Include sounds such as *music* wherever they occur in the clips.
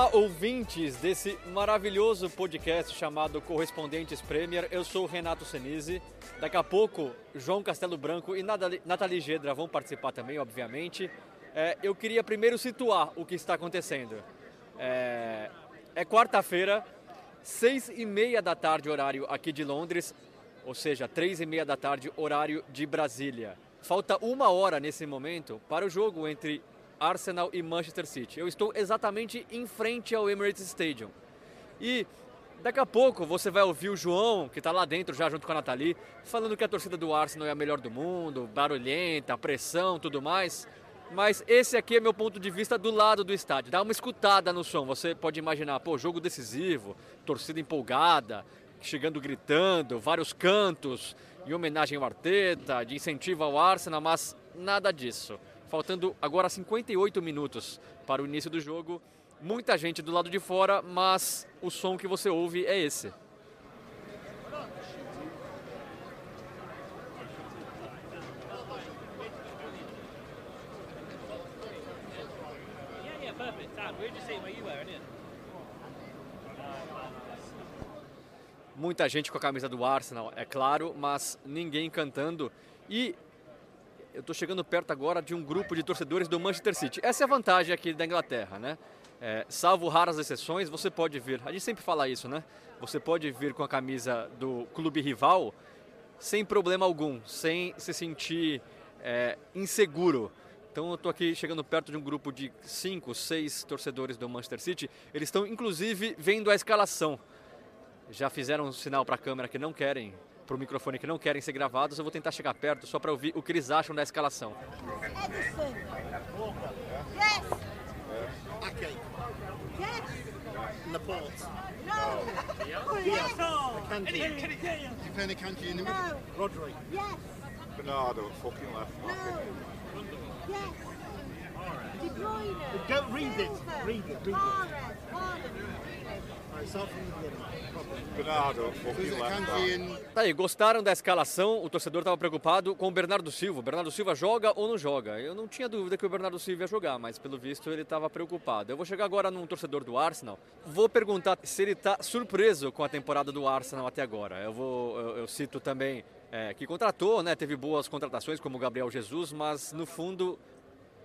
Olá, ouvintes desse maravilhoso podcast chamado Correspondentes Premier. Eu sou o Renato Senise. Daqui a pouco, João Castelo Branco e Nathalie- Gedra vão participar também, obviamente. É, eu queria primeiro situar o que está acontecendo. É, é quarta-feira, seis e meia da tarde, horário aqui de Londres, ou seja, três e meia da tarde, horário de Brasília. Falta uma hora nesse momento para o jogo entre Arsenal e Manchester City. Eu estou exatamente em frente ao Emirates Stadium. E daqui a pouco você vai ouvir o João, que está lá dentro já junto com a Nathalie, falando que a torcida do Arsenal é a melhor do mundo, barulhenta, pressão, tudo mais. Mas esse aqui é meu ponto de vista do lado do estádio. Dá uma escutada no som. Você pode imaginar, pô, jogo decisivo, torcida empolgada, chegando gritando, vários cantos em homenagem ao Arteta, de incentivo ao Arsenal, mas nada disso. Faltando agora 58 minutos para o início do jogo. Muita gente do lado de fora, mas o som que você ouve é esse. Muita gente com a camisa do Arsenal, é claro, mas ninguém cantando. E eu estou chegando perto agora de um grupo de torcedores do Manchester City. Essa é a vantagem aqui da Inglaterra, né? É, salvo raras exceções, você pode vir. A gente sempre fala isso, né? Você pode vir com a camisa do clube rival sem problema algum, sem se sentir é, inseguro. Então eu estou aqui chegando perto de um grupo de cinco, seis torcedores do Manchester City. Eles estão inclusive vendo a escalação já fizeram um sinal para a câmera que não querem, para o microfone que não querem ser gravados. Eu vou tentar chegar perto só para ouvir o que eles acham da escalação. Edison. Yes. Ake, Yes. Laporte, No. Yes. Kanji, Depena Kanji in the middle, No. Rodri, Yes. Bernardo fucking left. No. Yes. De Bruyne. Don't read it. Read it. Read it. Mahrez. Haaland. Tá aí, gostaram da escalação? O torcedor estava preocupado com o Bernardo Silva. O Bernardo Silva joga ou não joga? Eu não tinha dúvida que o Bernardo Silva ia jogar, mas pelo visto ele estava preocupado. Eu vou chegar agora num torcedor do Arsenal. Vou perguntar se ele está surpreso com a temporada do Arsenal até agora. Eu vou, eu, eu cito também é, que contratou, né? Teve boas contratações como o Gabriel Jesus, mas no fundo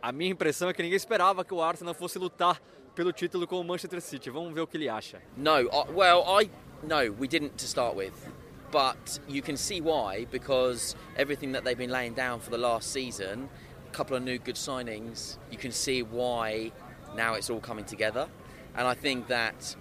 a minha impressão é que ninguém esperava que o Arsenal fosse lutar pelo título com o Manchester City. Vamos ver o que ele acha. No, I, well, I no, we didn't to start with, but you can see why because everything that they've been laying down for the last season, a couple of new good signings, you can see why now it's all coming together, and I think that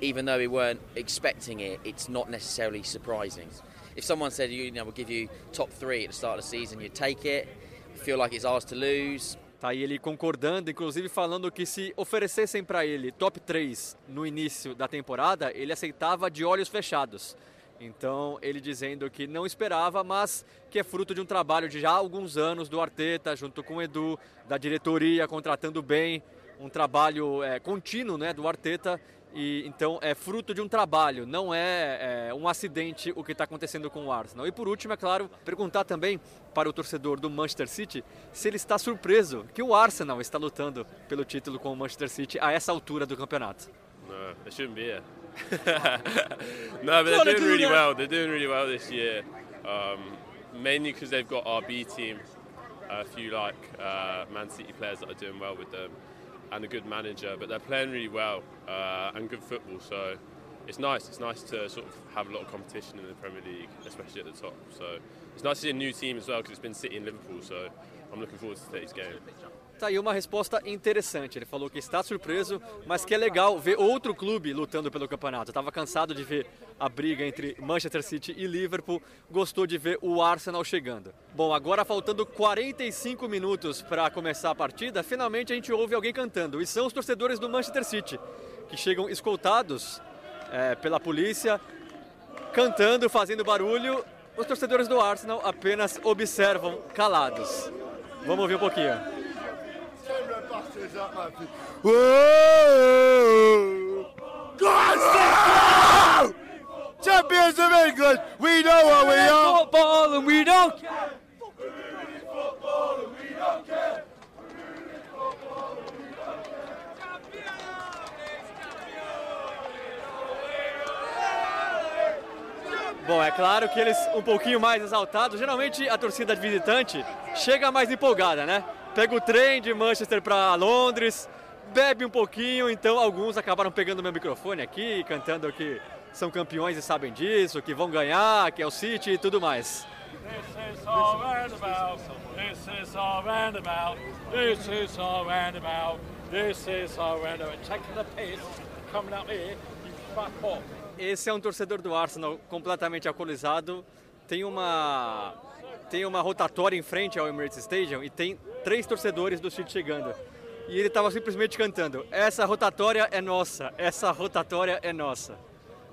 even though we weren't expecting it, it's not necessarily surprising. If someone said, you know, we'll give you top three at the start of the season, you'd take it. Feel like it's ours to lose. Tá aí ele concordando, inclusive falando que se oferecessem para ele top 3 no início da temporada, ele aceitava de olhos fechados. Então, ele dizendo que não esperava, mas que é fruto de um trabalho de já alguns anos do Arteta, junto com o Edu, da diretoria, contratando bem, um trabalho é, contínuo né, do Arteta. E, então, é fruto de um trabalho, não é, é um acidente o que está acontecendo com o Arsenal. E por último, é claro, perguntar também para o torcedor do Manchester City se ele está surpreso que o Arsenal está lutando pelo título com o Manchester City a essa altura do campeonato. No, they shouldn't be *laughs* no, but they're doing really well. They're doing really well this year. Um, mainly because they've got our B team, a few like uh, Man City players that are doing well with them, and a good manager. But they're playing really well uh, and good football. So it's nice. It's nice to sort of have a lot of competition in the Premier League, especially at the top. So it's nice to see a new team as well because it's been City and Liverpool. So I'm looking forward to today's game. Tá aí uma resposta interessante. Ele falou que está surpreso, mas que é legal ver outro clube lutando pelo campeonato. Estava cansado de ver a briga entre Manchester City e Liverpool, gostou de ver o Arsenal chegando. Bom, agora faltando 45 minutos para começar a partida, finalmente a gente ouve alguém cantando, e são os torcedores do Manchester City. que chegam escoltados é, pela polícia, cantando, fazendo barulho. Os torcedores do Arsenal apenas observam calados. Vamos ouvir um pouquinho. Champions of England, we know what we are. Football and we don't care. Bom, é claro que eles um pouquinho mais exaltados. Geralmente a torcida visitante chega mais empolgada, né? Pega o trem de Manchester para Londres, bebe um pouquinho, então alguns acabaram pegando meu microfone aqui, cantando que são campeões e sabem disso, que vão ganhar, que é o City e tudo mais. This is our roundabout. This is our roundabout. This is our roundabout. This is our roundabout. Taking the piss, coming up here, you fuck off. Esse é um torcedor do Arsenal completamente alcoolizado. Tem uma tem uma rotatória em frente ao Emirates Stadium e tem três torcedores do City chegando. E ele estava simplesmente cantando: "Essa rotatória é nossa, essa rotatória é nossa".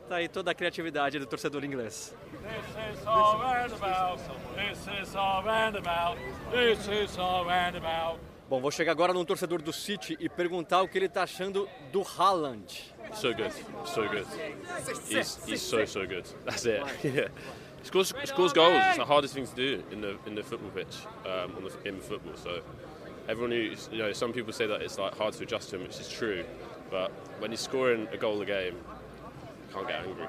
Tá aí toda a criatividade do torcedor inglês. This is our roundabout. This is our roundabout. This is our roundabout. Bom, vou chegar agora num torcedor do City e perguntar o que ele está achando do Haaland. So good, so good. He's, he's so so good. That's it. *laughs* Yeah. Scores scores goals. It's the hardest thing to do in the in the football pitch, um, on the, in football. So everyone who you know, some people say that it's like hard to adjust to him, which is true. But when he's scoring a goal a game, you can't get angry.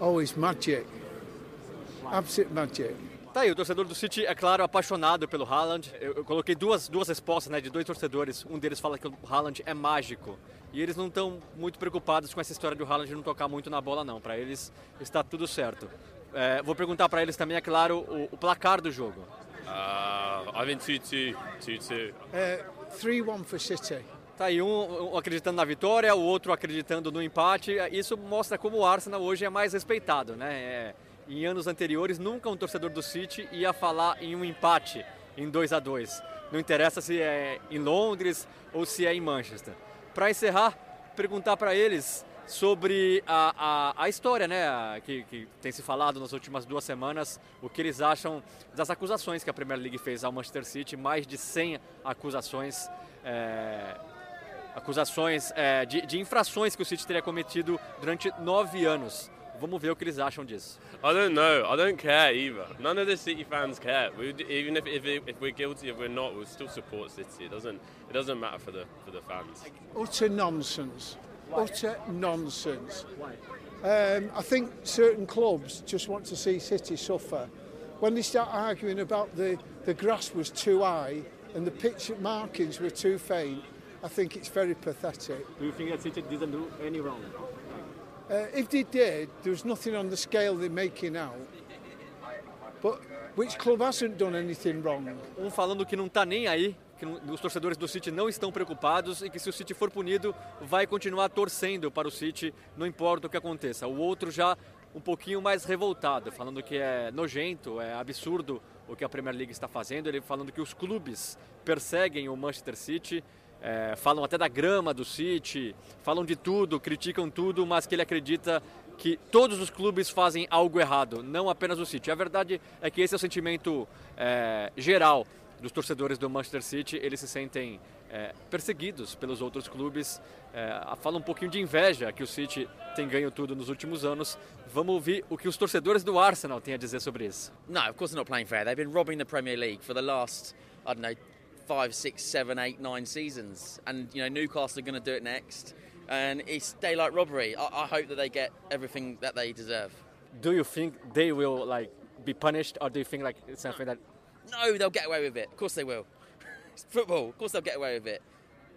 Oh, it's magic. Absolute magic. Tá aí, o torcedor do City, é claro, apaixonado pelo Haaland. Eu, eu coloquei duas, duas respostas né, de dois torcedores. Um deles fala que o Haaland é mágico. E eles não estão muito preocupados com essa história de o Haaland não tocar muito na bola, não. Para eles está tudo certo. É, vou perguntar para eles também, é claro, o, o placar do jogo. Uh, I think 2-2, 2-2. Uh, 3-1 for City. Tá aí um, um acreditando na vitória, o outro acreditando no empate. Isso mostra como o Arsenal hoje é mais respeitado, né? É, em anos anteriores, nunca um torcedor do City ia falar em um empate, em 2 a 2 Não interessa se é em Londres ou se é em Manchester. Para encerrar, perguntar para eles sobre a, a, a história né, que, que, tem se falado nas últimas duas semanas, o que eles acham das acusações que a Premier League fez ao Manchester City, mais de 100 acusações, é, acusações é, de, de infrações que o City teria cometido durante nove anos. Vamos ver o que eles acham disso. I don't know. I don't care either. None of the City fans care. We, even if, if, if we're guilty, if we're not, we'll still support City. It doesn't. It doesn't matter for the for the fans. Utter nonsense. Utter nonsense. Um, I think certain clubs just want to see City suffer. When they start arguing about the, the grass was too high and the pitch markings were too faint, I think it's very pathetic. Do you think that City didn't do any wrong? Uh, if they did, there was nothing on the scale they're making out. But which club hasn't done anything wrong? Um falando que não está nem aí, que os torcedores do City não estão preocupados e que se o City for punido, vai continuar torcendo para o City, não importa o que aconteça. O outro já um pouquinho mais revoltado, falando que é nojento, é absurdo o que a Premier League está fazendo, ele falando que os clubes perseguem o Manchester City, é, falam até da grama do City, falam de tudo, criticam tudo, mas que ele acredita que todos os clubes fazem algo errado, não apenas o City. A verdade é que esse é o sentimento é, geral dos torcedores do Manchester City, eles se sentem é, perseguidos pelos outros clubes, é, fala um pouquinho de inveja que o City tem ganho tudo nos últimos anos. Vamos ouvir o que os torcedores do Arsenal têm a dizer sobre isso. No, of course they're not playing fair. They've been robbing the Premier League for the last, I don't know, five, six, seven, eight, nine seasons, and you know Newcastle are going to do it next, and it's daylight robbery. I, I hope that they get everything that they deserve. Do you think they will like be punished, or do you think like it's something that? No, they'll get away with it. Of course they will. *laughs* It's football. Of course they'll get away with it.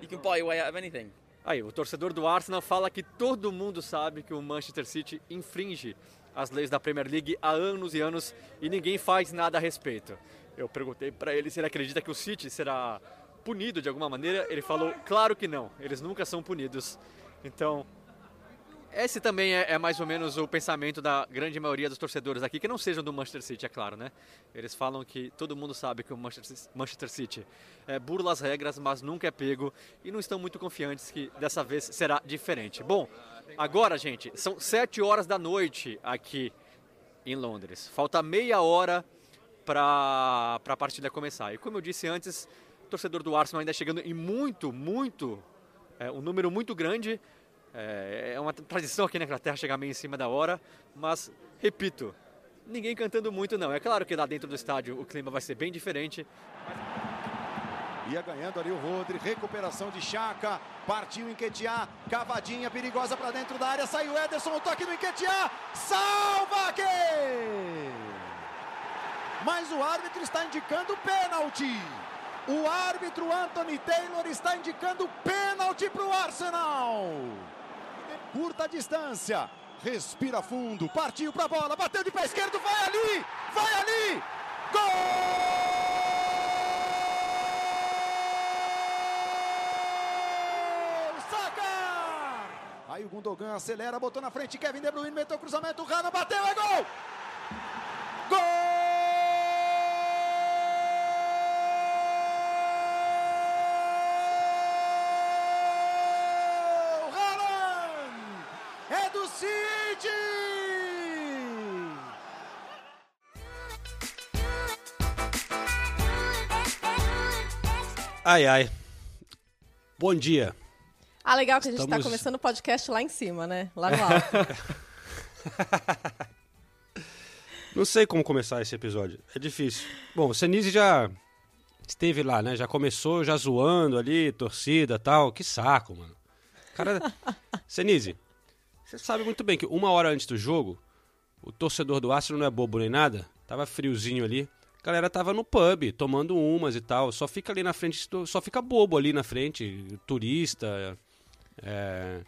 You can buy your way out of anything. Aí, o torcedor do Arsenal fala que todo mundo sabe que o Manchester City infringe as leis da Premier League há anos e anos e ninguém faz nada a respeito. Eu perguntei para ele se ele acredita que o City será punido de alguma maneira. Ele falou, claro que não, eles nunca são punidos. Então, Esse também é, é, mais ou menos o pensamento da grande maioria dos torcedores aqui, que não sejam do Manchester City, é claro, né? Eles falam que todo mundo sabe que o Manchester City é, burla as regras, mas nunca é pego e não estão muito confiantes que dessa vez será diferente. Bom, agora, gente, são sete horas da noite aqui em Londres. Falta meia hora para a partida começar. E como eu disse antes, o torcedor do Arsenal ainda chegando em muito, muito, é, um número muito grande é, é uma tradição aqui na Inglaterra chegar meio em cima da hora, mas, repito, ninguém cantando muito não. É claro que lá dentro do estádio o clima vai ser bem diferente. Ia ganhando ali o Rodri, recuperação de Chaka, partiu Enquetear, cavadinha perigosa para dentro da área, saiu Ederson, o toque do Enquetear, salva aqui! Mas o árbitro está indicando pênalti. O árbitro Anthony Taylor está indicando pênalti para o Arsenal curta distância. Respira fundo, partiu para a bola, bateu de pé esquerdo, vai ali, vai ali. Gol! Saca! Aí o Gundogan acelera, botou na frente, Kevin De Bruyne meteu cruzamento, Rana bateu, é! Gol! Ai, ai. Bom dia. Ah, legal que a gente está começando o podcast lá em cima, né? Lá no alto. *laughs* Não sei como começar esse episódio. É difícil. Bom, o Senise já esteve lá, né? Já começou já zoando ali, torcida tal. Que saco, mano. Cara, *laughs* Senise, você sabe muito bem que uma hora antes do jogo, o torcedor do Arsenal não é bobo nem nada. Tava friozinho ali a galera tava no pub, tomando umas e tal. Só fica ali na frente, só fica bobo ali na frente, turista. É...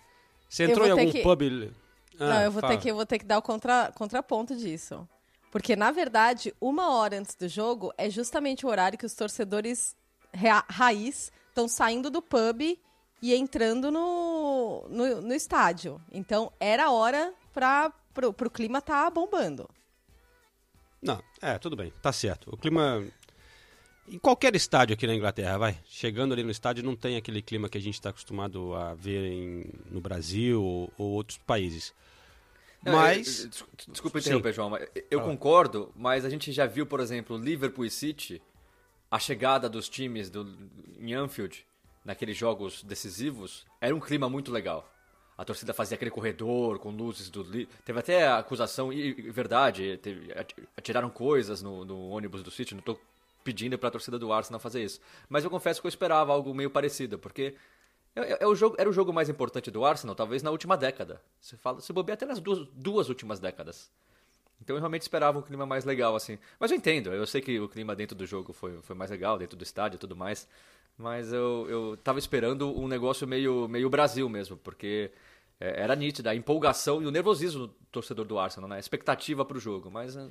Você entrou em algum que... pub? Ah, Não, eu vou ter, que, eu vou ter que dar o contra, contraponto disso. Porque, na verdade, uma hora antes do jogo é justamente o horário que os torcedores ra raiz estão saindo do pub e entrando no, no, no estádio. Então, era a hora para o clima estar tá bombando. Não, é, tudo bem, tá certo. O clima. Em qualquer estádio aqui na Inglaterra, vai. Chegando ali no estádio, não tem aquele clima que a gente está acostumado a ver em, no Brasil ou, ou outros países. Não, mas. Eu, eu, desculpa interromper, João, mas eu ah. concordo, mas a gente já viu, por exemplo, Liverpool e City, a chegada dos times do, em Anfield, naqueles jogos decisivos, era um clima muito legal a torcida fazia aquele corredor com luzes do. Teve até acusação, e verdade, teve, atiraram coisas no, no, ônibus do City. Não estou pedindo para a torcida do Arsenal fazer isso. Mas eu confesso que eu esperava algo meio parecido, porque é, é, é o jogo, era o jogo mais importante do Arsenal, talvez na última década. Se, fala, se bobear até nas duas, duas últimas décadas. Então eu realmente esperava um clima mais legal, assim. Mas eu entendo, eu sei que o clima dentro do jogo foi, foi mais legal, dentro do estádio e tudo mais. Mas eu, eu tava esperando um negócio meio, meio Brasil mesmo, porque é, era nítida a empolgação e o nervosismo do torcedor do Arsenal, né? A expectativa para o jogo, mas é,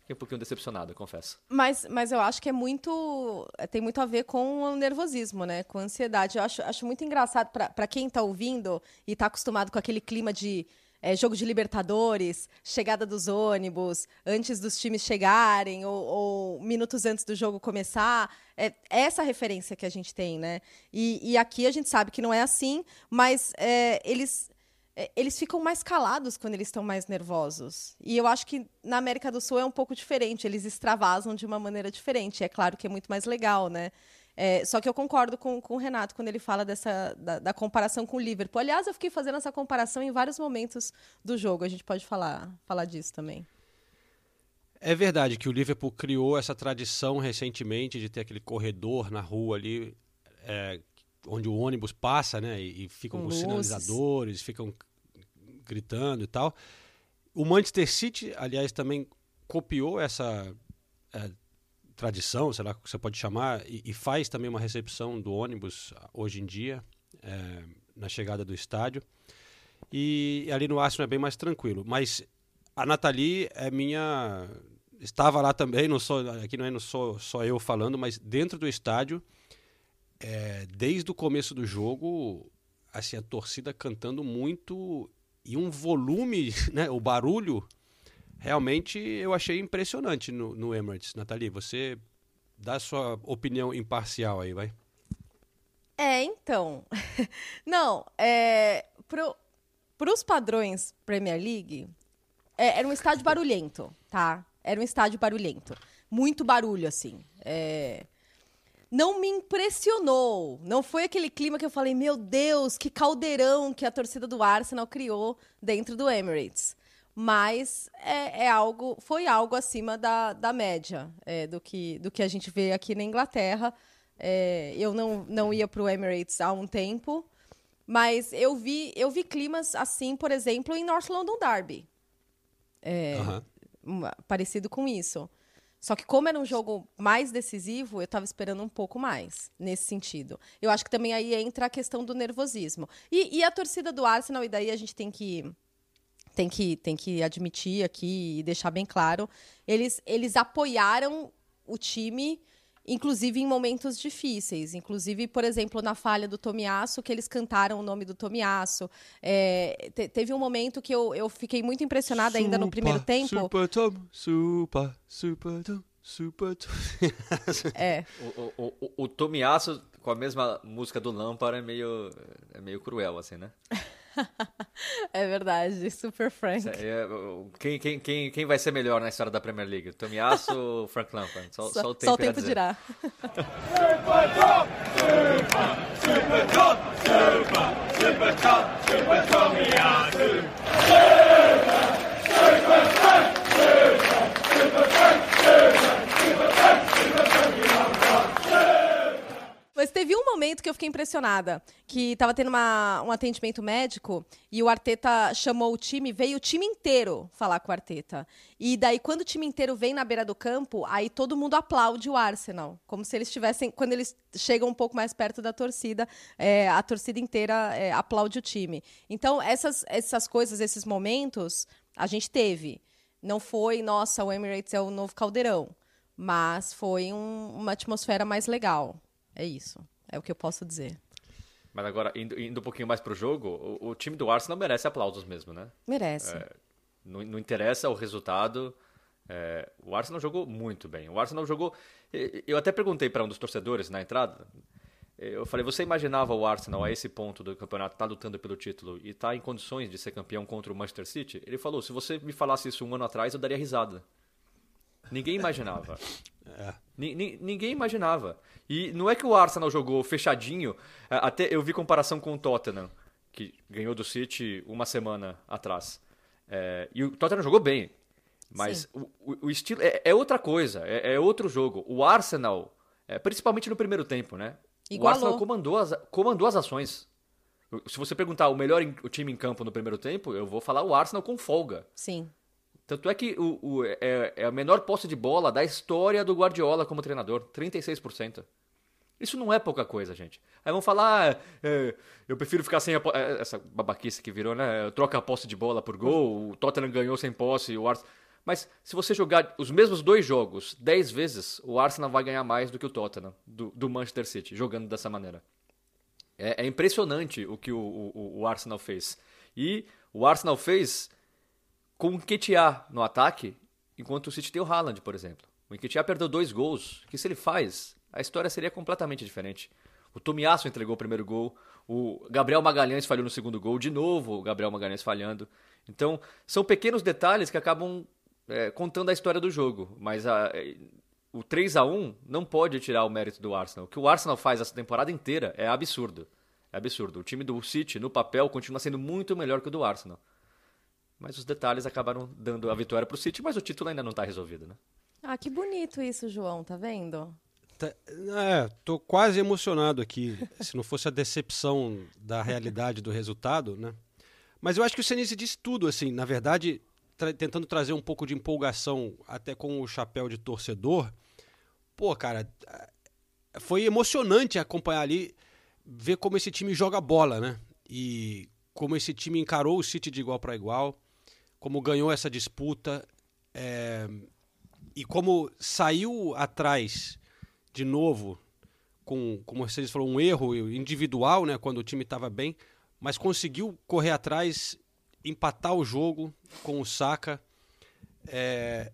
fiquei um pouquinho decepcionado, confesso. Mas, mas eu acho que é muito. É, tem muito a ver com o nervosismo, né? Com a ansiedade. Eu acho, acho muito engraçado para quem está ouvindo e está acostumado com aquele clima de. É, jogo de Libertadores, chegada dos ônibus, antes dos times chegarem, ou, ou minutos antes do jogo começar. É essa referência que a gente tem, né? E, e aqui a gente sabe que não é assim, mas é, eles é, eles ficam mais calados quando eles estão mais nervosos. E eu acho que na América do Sul é um pouco diferente, eles extravasam de uma maneira diferente. É claro que é muito mais legal, né? É, só que eu concordo com, com o Renato quando ele fala dessa, da, da, comparação com o Liverpool. Aliás, eu fiquei fazendo essa comparação em vários momentos do jogo. A gente pode falar, falar disso também. É verdade que o Liverpool criou essa tradição recentemente de ter aquele corredor na rua ali, é, onde o ônibus passa, né? E, e ficam com, com sinalizadores, ficam gritando e tal. O Manchester City, aliás, também copiou essa é, tradição, sei lá que você pode chamar, e, e, faz também uma recepção do ônibus hoje em dia, é, na chegada do estádio. E ali no Arsenal é bem mais tranquilo. Mas a Nathalie é minha. Estava lá também, não sou, aqui não é só, só eu falando, mas dentro do estádio é, desde o começo do jogo, assim, a torcida cantando muito e um volume, *laughs* né, o barulho, realmente eu achei impressionante no, no Emirates. Nathalie, você dá sua opinião imparcial aí, vai. É, então. *laughs* Não, é, para os padrões Premier League, é, era um estádio barulhento, tá? Era um estádio barulhento. Muito barulho, assim. É, não me impressionou. Não foi aquele clima que eu falei, meu Deus, que caldeirão que a torcida do Arsenal criou dentro do Emirates. Mas é, é algo, foi algo acima da, da média é, do, que, do que a gente vê aqui na Inglaterra. É, eu não, não ia para o Emirates há um tempo, mas eu vi, eu vi climas assim, por exemplo, em North London Derby. É, Parecido com isso. Só que como era um jogo mais decisivo, eu estava esperando um pouco mais nesse sentido. Eu acho que também aí entra a questão do nervosismo. E, e a torcida do Arsenal, e daí a gente tem que tem que, tem que admitir aqui e deixar bem claro, eles, eles apoiaram o time inclusive em momentos difíceis. Inclusive, por exemplo, na falha do Tomiasso, que eles cantaram o nome do Tomiasso. É, te, teve um momento que eu, eu fiquei muito impressionada super, ainda no primeiro tempo. Super Tom, super, super Tom. Super *laughs* É. O, o, o, o Tomiasso com a mesma música do Lampard é meio, é meio cruel, assim, né? *laughs* é verdade, super Frank. É, quem, quem, quem, quem vai ser melhor na história da Premier League? Tomiasso ou Frank Lampard? Só, só, só o tempo, só o tempo dirá. super super, super super, super top, super Tomiasso. Super, teve um momento que eu fiquei impressionada, que estava tendo uma, um atendimento médico e o Arteta chamou o time, veio o time inteiro falar com o Arteta. E daí, quando o time inteiro vem na beira do campo, aí todo mundo aplaude o Arsenal. Como se eles estivessem. Quando eles chegam um pouco mais perto da torcida, é, a torcida inteira é, aplaude o time. Então, essas, essas coisas, esses momentos, a gente teve. Não foi, nossa, o Emirates é o novo caldeirão. Mas foi um, uma atmosfera mais legal. É isso. É o que eu posso dizer. Mas agora, indo, indo um pouquinho mais pro jogo, o, o, time do Arsenal merece aplausos mesmo, né? Merece. É, não, não, interessa o resultado. É, o Arsenal jogou muito bem. O Arsenal jogou. Eu até perguntei para um dos torcedores na entrada. Eu falei, você imaginava o Arsenal a esse ponto do campeonato, tá lutando pelo título e tá em condições de ser campeão contra o Manchester City? Ele falou, se você me falasse isso um ano atrás, eu daria risada. Ninguém imaginava. *laughs* É. Ninguém imaginava. E não é que o Arsenal jogou fechadinho, é, até eu vi comparação com o Tottenham, que ganhou do City uma semana atrás. É, e o Tottenham jogou bem, mas o, o, estilo é, é outra coisa, é, é, outro jogo. O Arsenal, é, principalmente no primeiro tempo, né? Igualou. O Arsenal comandou as, comandou as ações. Se você perguntar o melhor o time em campo no primeiro tempo, eu vou falar o Arsenal com folga. Sim. Tanto é que o, o, é, é a menor posse de bola da história do Guardiola como treinador, 36%. Isso não é pouca coisa, gente. Aí vão falar, ah, é, eu prefiro ficar sem a é, essa babaquice que virou, né? Troca a posse de bola por gol, o Tottenham ganhou sem posse, o Arsenal. Mas se você jogar os mesmos dois jogos 10 vezes, o Arsenal vai ganhar mais do que o Tottenham, do, do Manchester City, jogando dessa maneira. É, é impressionante o que o, o, o Arsenal fez. E o Arsenal fez com o Nketiah no ataque, enquanto o City tem o Haaland, por exemplo. O Nketiah perdeu dois gols, que se ele faz, a história seria completamente diferente. O Tomiasso entregou o primeiro gol, o Gabriel Magalhães falhou no segundo gol, de novo o Gabriel Magalhães falhando. Então, são pequenos detalhes que acabam é, contando a história do jogo, mas a, o 3 a 1 não pode tirar o mérito do Arsenal. O que o Arsenal faz essa temporada inteira é absurdo. É absurdo. O time do City, no papel, continua sendo muito melhor que o do Arsenal. Mas os detalhes acabaram dando a vitória para o City, mas o título ainda não está resolvido, né? Ah, que bonito isso, João, tá vendo? Tá, é, tô quase emocionado aqui, *laughs* se não fosse a decepção da realidade do resultado, né? Mas eu acho que o Senise disse tudo, assim, na verdade, tra tentando trazer um pouco de empolgação até com o chapéu de torcedor. Pô, cara, foi emocionante acompanhar ali, ver como esse time joga bola, né? E como esse time encarou o City de igual para igual como ganhou essa disputa é, e como saiu atrás de novo com, como vocês falou, um erro individual, né, quando o time estava bem, mas conseguiu correr atrás empatar o jogo com o Saka. É,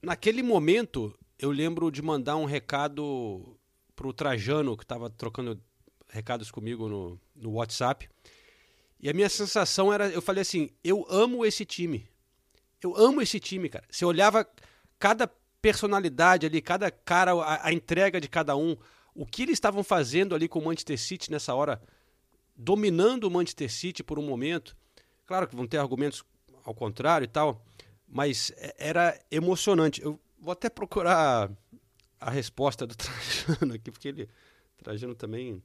naquele momento, eu lembro de mandar um recado pro Trajano, que estava trocando recados comigo no, no WhatsApp. E a minha sensação era, eu falei assim, eu amo esse time. Eu amo esse time, cara. Você olhava cada personalidade ali, cada cara, a, a entrega de cada um, o que eles estavam fazendo ali com o Manchester City nessa hora, dominando o Manchester City por um momento. Claro que vão ter argumentos ao contrário e tal, mas é, era emocionante. Eu vou até procurar a resposta do *laughs* Trajano aqui, porque ele, Trajano também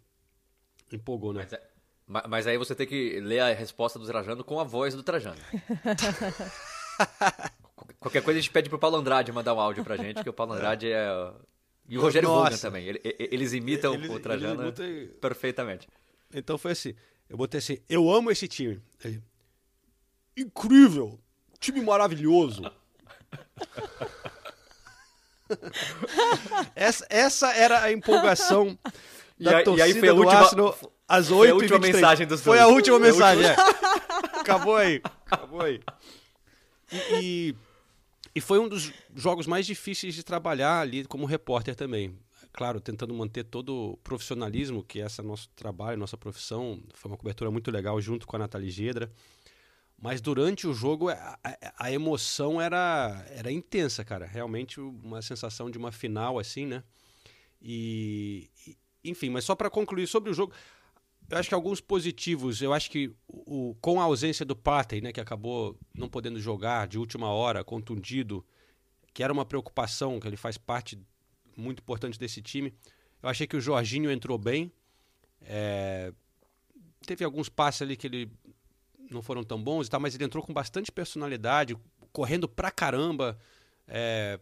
empolgou, né? Mas, é, mas, aí você tem que ler a resposta do Trajano com a voz do Trajano. *laughs* Qualquer coisa a gente pede pro Paulo Andrade mandar um áudio pra gente, que o Paulo Andrade é. E o Rogério *laughs* Vogan também. Eles imitam eles, o Trajano eles perfeitamente. Então foi assim. Eu botei assim, eu amo esse time. Ele, Incrível! Time maravilhoso! *laughs* essa, essa era a empolgação *laughs* da e, torcida e aí foi a última, Arsenal às 8 Foi a última mensagem dos Foi a última mensagem, é. Acabou aí. Acabou aí. E, e, e, foi um dos jogos mais difíceis de trabalhar ali como repórter também. Claro, tentando manter todo o profissionalismo, que é esse nosso trabalho, nossa profissão. Foi uma cobertura muito legal junto com a Nathalie Gedra. Mas durante o jogo a, a, a, emoção era, era intensa, cara. Realmente uma sensação de uma final assim, né? E enfim, mas só para concluir sobre o jogo, eu acho que alguns positivos. Eu acho que o, com a ausência do Partey, né, que acabou não podendo jogar de última hora, contundido, que era uma preocupação, que ele faz parte muito importante desse time. Eu achei que o Jorginho entrou bem. É, teve alguns passes ali que ele não foram tão bons e tal, mas ele entrou com bastante personalidade, correndo pra caramba, é,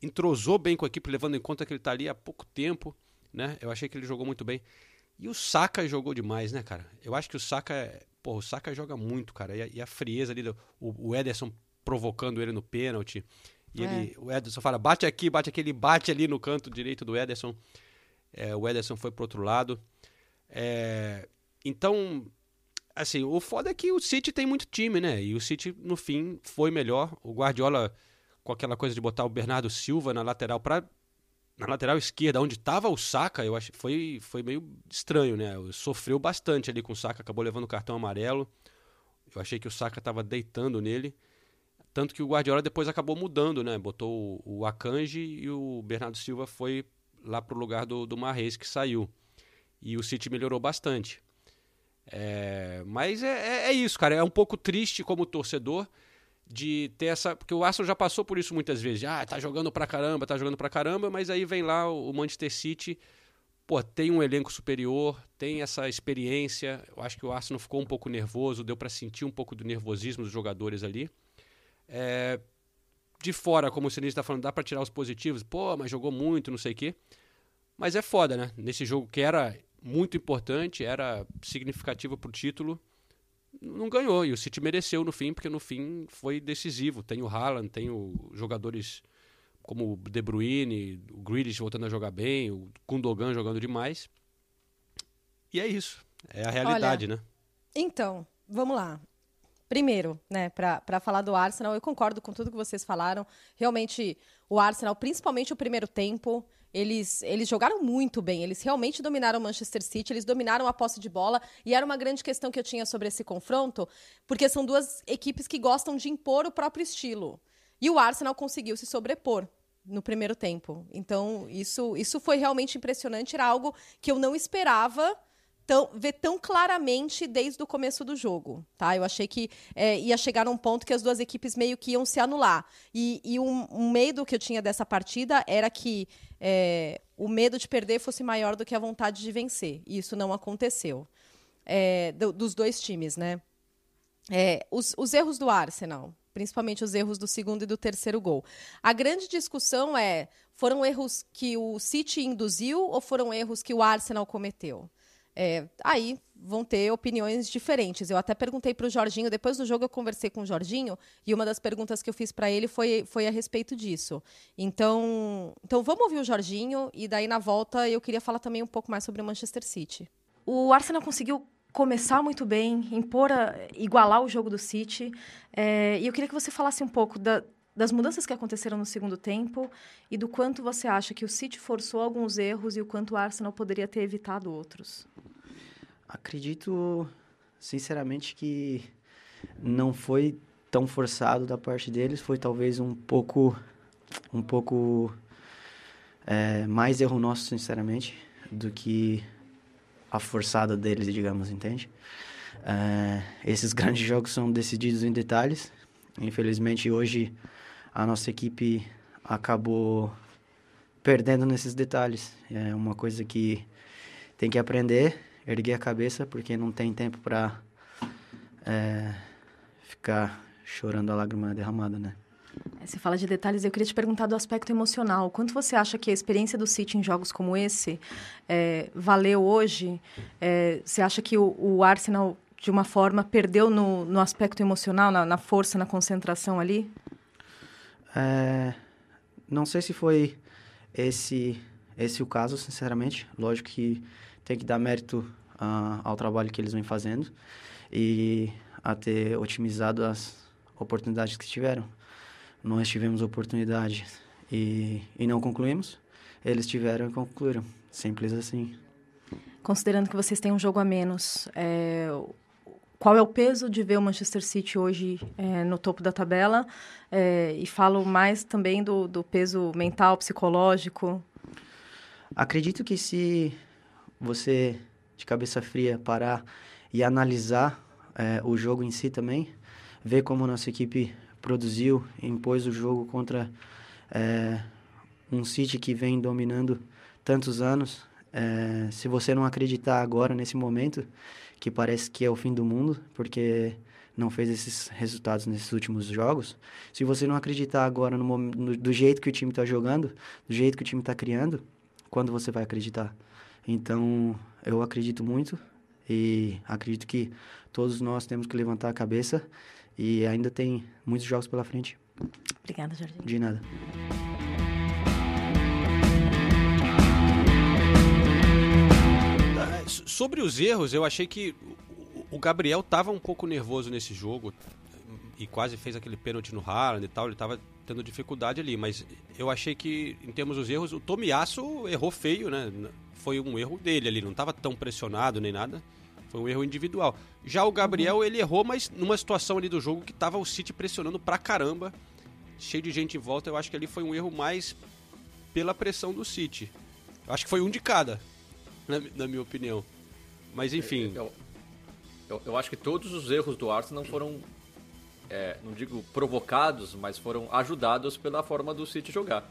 entrosou bem com a equipe, levando em conta que ele tá ali há pouco tempo, né? Eu achei que ele jogou muito bem. E o Saka jogou demais, né, cara? Eu acho que o Saka, pô, o Saka joga muito, cara. E a, e a frieza ali, do, o, o, Ederson provocando ele no pênalti. E é. ele, o Ederson fala, bate aqui, bate aqui, ele bate ali no canto direito do Ederson. É, o Ederson foi pro outro lado. É, então, assim, o foda é que o City tem muito time, né? E o City, no fim, foi melhor. O Guardiola, com aquela coisa de botar o Bernardo Silva na lateral para na lateral esquerda, onde estava o Saka, eu acho foi foi meio estranho, né? Sofreu bastante ali com o Saka, acabou levando o cartão amarelo. Eu achei que o Saka estava deitando nele. Tanto que o Guardiola depois acabou mudando, né? Botou o, Akanji e o Bernardo Silva foi lá pro lugar do, do Marrez, que saiu. E o City melhorou bastante. É, mas é, é, é, isso, cara. É um pouco triste como torcedor de ter essa. Porque o Arsenal já passou por isso muitas vezes. Ah, tá jogando pra caramba, tá jogando pra caramba, mas aí vem lá o Manchester City. Pô, tem um elenco superior, tem essa experiência. Eu acho que o Arsenal ficou um pouco nervoso, deu para sentir um pouco do nervosismo dos jogadores ali. É, de fora, como o Sinistro está falando, dá para tirar os positivos. Pô, mas jogou muito, não sei o quê. Mas é foda, né? Nesse jogo que era muito importante, era significativo para o título, não ganhou. E o City mereceu no fim, porque no fim foi decisivo. Tem o Haaland, tem o jogadores como o De Bruyne, o Grealish voltando a jogar bem, o Gundogan jogando demais. E é isso. É a realidade, Olha, né? Então, vamos lá. Primeiro, né, para falar do Arsenal, eu concordo com tudo que vocês falaram. Realmente, o Arsenal, principalmente o primeiro tempo, eles, eles jogaram muito bem, eles realmente dominaram o Manchester City, eles dominaram a posse de bola, e era uma grande questão que eu tinha sobre esse confronto, porque são duas equipes que gostam de impor o próprio estilo. E o Arsenal conseguiu se sobrepor no primeiro tempo. Então, isso, isso foi realmente impressionante, era algo que eu não esperava tão, ver tão claramente desde o começo do jogo, tá? Eu achei que é, ia chegar num ponto que as duas equipes meio que iam se anular. E, e um, um medo que eu tinha dessa partida era que é, o medo de perder fosse maior do que a vontade de vencer. E isso não aconteceu. É, do, dos dois times, né? É, os, os erros do Arsenal, principalmente os erros do segundo e do terceiro gol. A grande discussão é: foram erros que o City induziu ou foram erros que o Arsenal cometeu? É, aí vão ter opiniões diferentes. Eu até perguntei para o Jorginho, depois do jogo eu conversei com o Jorginho, e uma das perguntas que eu fiz para ele foi, foi a respeito disso. Então, então vamos ouvir o Jorginho, e daí na volta eu queria falar também um pouco mais sobre o Manchester City. O Arsenal conseguiu começar muito bem, impor, a, igualar o jogo do City. É, e eu queria que você falasse um pouco da, das mudanças que aconteceram no segundo tempo e do quanto você acha que o City forçou alguns erros e o quanto o Arsenal poderia ter evitado outros. Acredito, sinceramente, que não foi tão forçado da parte deles, foi talvez um pouco, um pouco é, mais erro nosso, sinceramente, do que a forçada deles, digamos, entende? É, esses *laughs* grandes jogos são decididos em detalhes. Infelizmente, hoje a nossa equipe acabou perdendo nesses detalhes. É uma coisa que tem que aprender, erguer a cabeça, porque não tem tempo para é, ficar chorando a lágrima derramada, né? É, você fala de detalhes, eu queria te perguntar do aspecto emocional. Quanto você acha que a experiência do City em jogos como esse é, valeu hoje? É, você acha que o, o, Arsenal, de uma forma, perdeu no, no aspecto emocional, na, na, força, na concentração ali? É, não sei se foi esse, esse o caso, sinceramente. Lógico que tem que dar mérito uh, ao trabalho que eles vêm fazendo e a ter otimizado as oportunidades que tiveram nós tivemos oportunidade e, e não concluímos. Eles tiveram e concluíram. Simples assim. Considerando que vocês têm um jogo a menos, é, qual é o peso de ver o Manchester City hoje é, no topo da tabela? É, e falo mais também do, do peso mental, psicológico. Acredito que se você, de cabeça fria, parar e analisar é, o jogo em si também, ver como nossa equipe produziu, impôs o jogo contra é, um City que vem dominando tantos anos. É, se você não acreditar agora, nesse momento, que parece que é o fim do mundo, porque não fez esses resultados nesses últimos jogos, se você não acreditar agora no, no do jeito que o time está jogando, do jeito que o time está criando, quando você vai acreditar? Então, eu acredito muito e acredito que todos nós temos que levantar a cabeça e ainda tem muitos jogos pela frente. Obrigada, Jorge. De nada. Sobre os erros, eu achei que o Gabriel estava um pouco nervoso nesse jogo e quase fez aquele pênalti no Haaland e tal, ele estava tendo dificuldade ali, mas eu achei que em termos dos erros, o Tomiasso errou feio, né? Foi um erro dele ali, não estava tão pressionado nem nada. Foi um erro individual. Já o Gabriel, uhum. ele errou, mas numa situação ali do jogo que tava o City pressionando pra caramba, cheio de gente em volta, eu acho que ali foi um erro mais pela pressão do City. Eu acho que foi um de cada, na, na minha opinião. Mas enfim. Eu, eu, eu, acho que todos os erros do Arsenal foram, é, não digo provocados, mas foram ajudados pela forma do City jogar.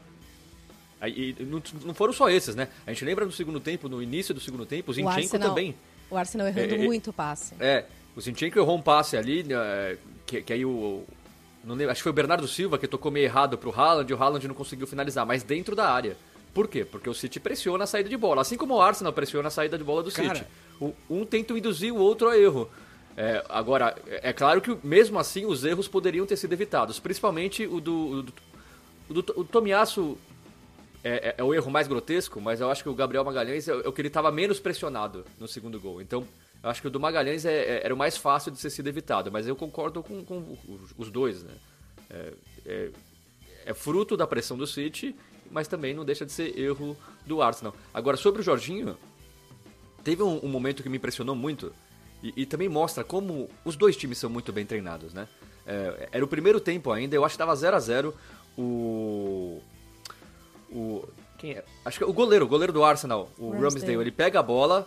E não, não foram só esses, né? A gente lembra no segundo tempo, no início do segundo tempo, o Zinchenko Arsenal... também o Arsenal errando é, é, muito o passe. É, o Zinchenko errou um passe ali, né, que, que aí o... Não lembro, acho que foi o Bernardo Silva que tocou meio errado pro Haaland e o Haaland não conseguiu finalizar, mas dentro da área. Por quê? Porque o City pressiona a saída de bola, assim como o Arsenal pressiona a saída de bola do Cara. City. O, um tenta induzir o outro a erro. É, agora, é claro que mesmo assim os erros poderiam ter sido evitados, principalmente o do, o do, o Tomiasso é, é, é, o erro mais grotesco, mas eu acho que o Gabriel Magalhães é, é o que ele estava menos pressionado no segundo gol. Então, eu acho que o do Magalhães é, é, era o mais fácil de ser sido evitado, mas eu concordo com, com os dois, né? É, é, fruto da pressão do City, mas também não deixa de ser erro do Arsenal. Agora, sobre o Jorginho, teve um, um momento que me impressionou muito e, e, também mostra como os dois times são muito bem treinados, né? era o primeiro tempo ainda, eu acho que estava 0 a 0 o o quem é? Acho que é o goleiro, o goleiro do Arsenal, o Ramsdale ele pega a bola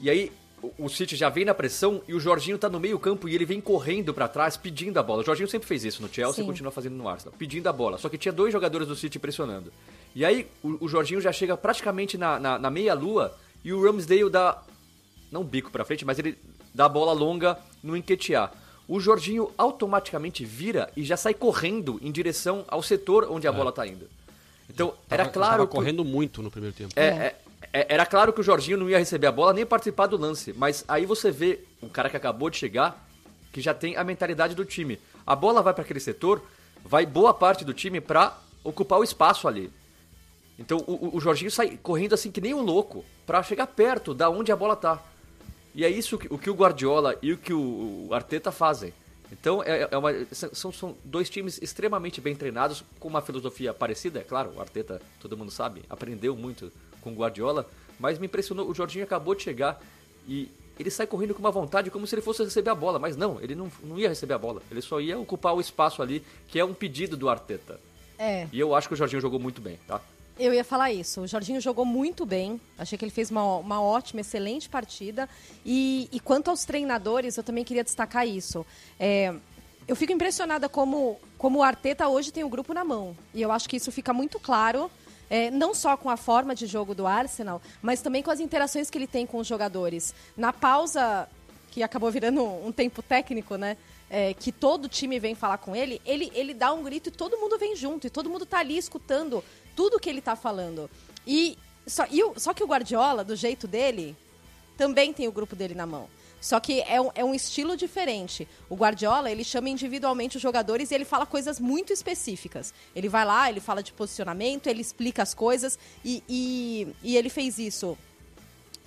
e aí o, City já vem na pressão e o Jorginho tá no meio-campo e ele vem correndo para trás pedindo a bola. O Jorginho sempre fez isso no Chelsea Sim. e continua fazendo no Arsenal, pedindo a bola. Só que tinha dois jogadores do City pressionando. E aí o, o Jorginho já chega praticamente na, na, na meia-lua e o Ramsdale dá. Não bico pra frente, mas ele dá a bola longa no enquetear. O Jorginho automaticamente vira e já sai correndo em direção ao setor onde a é. bola tá indo. Então, era claro. Tava que... correndo muito no primeiro tempo. É, é, é, era claro que o Jorginho não ia receber a bola nem participar do lance. Mas aí você vê um cara que acabou de chegar, que já tem a mentalidade do time. A bola vai para aquele setor, vai boa parte do time para ocupar o espaço ali. Então o, o, Jorginho sai correndo assim que nem um louco para chegar perto da onde a bola tá. E é isso que, o que o Guardiola e o que o, o Arteta fazem. Então, é, é uma, são, são dois times extremamente bem treinados, com uma filosofia parecida, é claro, o Arteta, todo mundo sabe, aprendeu muito com o Guardiola, mas me impressionou, o Jorginho acabou de chegar e ele sai correndo com uma vontade como se ele fosse receber a bola, mas não, ele não, não ia receber a bola, ele só ia ocupar o espaço ali, que é um pedido do Arteta. É. E eu acho que o Jorginho jogou muito bem, tá? Eu ia falar isso. O Jorginho jogou muito bem. Achei que ele fez uma, uma ótima, excelente partida. E, e quanto aos treinadores, eu também queria destacar isso. É, eu fico impressionada como, como o Arteta hoje tem o grupo na mão. E eu acho que isso fica muito claro. É, não só com a forma de jogo do Arsenal, mas também com as interações que ele tem com os jogadores. Na pausa, que acabou virando um tempo técnico, né? É, que todo time vem falar com ele, ele, ele dá um grito e todo mundo vem junto, e todo mundo tá ali escutando tudo que ele tá falando. E só, e o, só que o Guardiola, do jeito dele, também tem o grupo dele na mão. Só que é um, é um estilo diferente. O Guardiola, ele chama individualmente os jogadores e ele fala coisas muito específicas. Ele vai lá, ele fala de posicionamento, ele explica as coisas e, e, e ele fez isso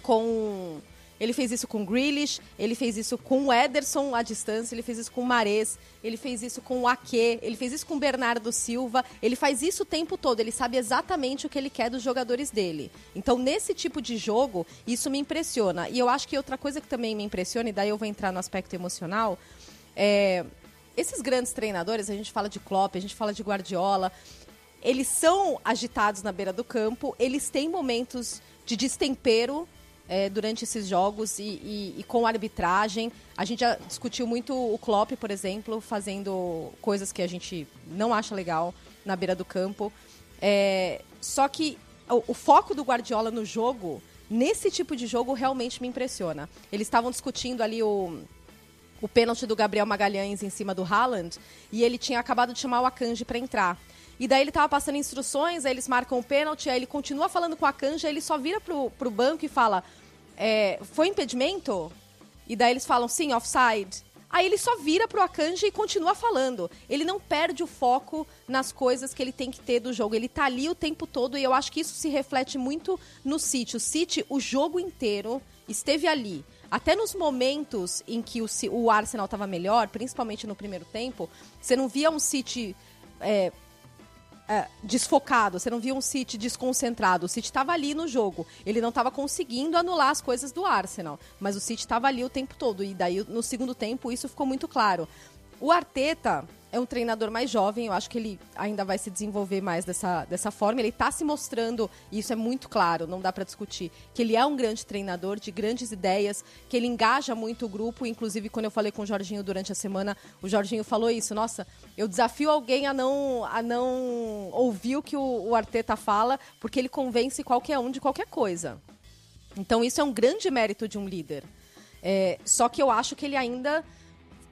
com ele fez isso com Grealish, ele fez isso com o Ederson à distância, ele fez isso com o Mares, ele fez isso com o Ake, ele fez isso com o Bernardo Silva. Ele faz isso o tempo todo, ele sabe exatamente o que ele quer dos jogadores dele. Então, nesse tipo de jogo, isso me impressiona. E eu acho que outra coisa que também me impressiona, e daí eu vou entrar no aspecto emocional, é. Esses grandes treinadores, a gente fala de Klopp, a gente fala de Guardiola, eles são agitados na beira do campo, eles têm momentos de destempero é, durante esses jogos e, e, e, com arbitragem. A gente já discutiu muito o Klopp, por exemplo, fazendo coisas que a gente não acha legal na beira do campo. É, só que o, o, foco do Guardiola no jogo, nesse tipo de jogo, realmente me impressiona. Eles estavam discutindo ali o, o pênalti do Gabriel Magalhães em cima do Haaland e ele tinha acabado de chamar o Akanji para entrar. E daí ele tava passando instruções, aí eles marcam o pênalti, aí ele continua falando com a Canja, aí ele só vira pro, pro banco e fala: é, Foi impedimento? E daí eles falam: sim, offside. Aí ele só vira pro Akanji e continua falando. Ele não perde o foco nas coisas que ele tem que ter do jogo. Ele tá ali o tempo todo e eu acho que isso se reflete muito no City. O City, o jogo inteiro, esteve ali. Até nos momentos em que o, o Arsenal estava melhor, principalmente no primeiro tempo, você não via um City é, é, desfocado, você não via um City desconcentrado. O City estava ali no jogo. Ele não estava conseguindo anular as coisas do Arsenal, mas o City estava ali o tempo todo. E daí, no segundo tempo, isso ficou muito claro. O Arteta é um treinador mais jovem, eu acho que ele ainda vai se desenvolver mais dessa, dessa forma. Ele está se mostrando, e isso é muito claro, não dá para discutir, que ele é um grande treinador de grandes ideias, que ele engaja muito o grupo. Inclusive, quando eu falei com o Jorginho durante a semana, o Jorginho falou isso: nossa, eu desafio alguém a não, a não ouvir o que o, o Arteta fala, porque ele convence qualquer um de qualquer coisa. Então, isso é um grande mérito de um líder. É, só que eu acho que ele ainda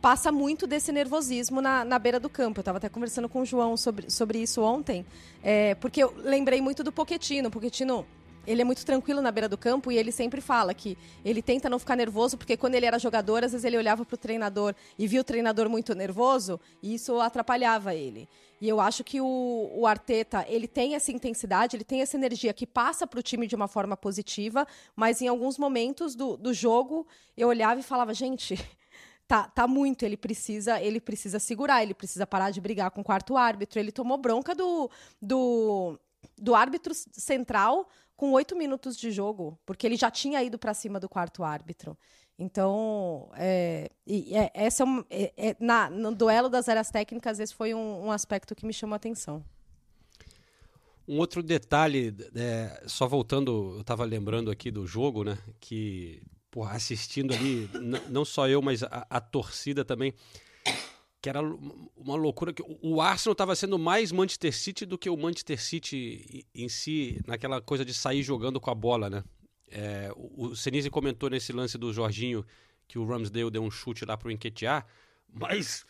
passa muito desse nervosismo na, na beira do campo. Eu estava até conversando com o João sobre, sobre isso ontem, é, porque eu lembrei muito do Poquetino. O Poquetino ele é muito tranquilo na beira do campo e ele sempre fala que ele tenta não ficar nervoso, porque quando ele era jogador, às vezes ele olhava para o treinador e via o treinador muito nervoso e isso atrapalhava ele. E eu acho que o, o Arteta, ele tem essa intensidade, ele tem essa energia que passa para o time de uma forma positiva, mas em alguns momentos do, do jogo eu olhava e falava, gente, tá, tá muito, ele precisa, ele precisa segurar, ele precisa parar de brigar com o quarto árbitro. Ele tomou bronca do, do, do árbitro central com oito minutos de jogo, porque ele já tinha ido para cima do quarto árbitro. Então, é, é, essa é, um, é, é, na, no duelo das áreas técnicas, esse foi um, um aspecto que me chamou a atenção. Um outro detalhe, é, só voltando, eu estava lembrando aqui do jogo, né? Que porra, assistindo ali, *laughs* não só eu, mas a, a, torcida também, que era uma loucura. que O Arsenal estava sendo mais Manchester City do que o Manchester City em si, naquela coisa de sair jogando com a bola, né? É, o, Senise comentou nesse lance do Jorginho que o Ramsdale deu um chute lá para o Enquetear, mas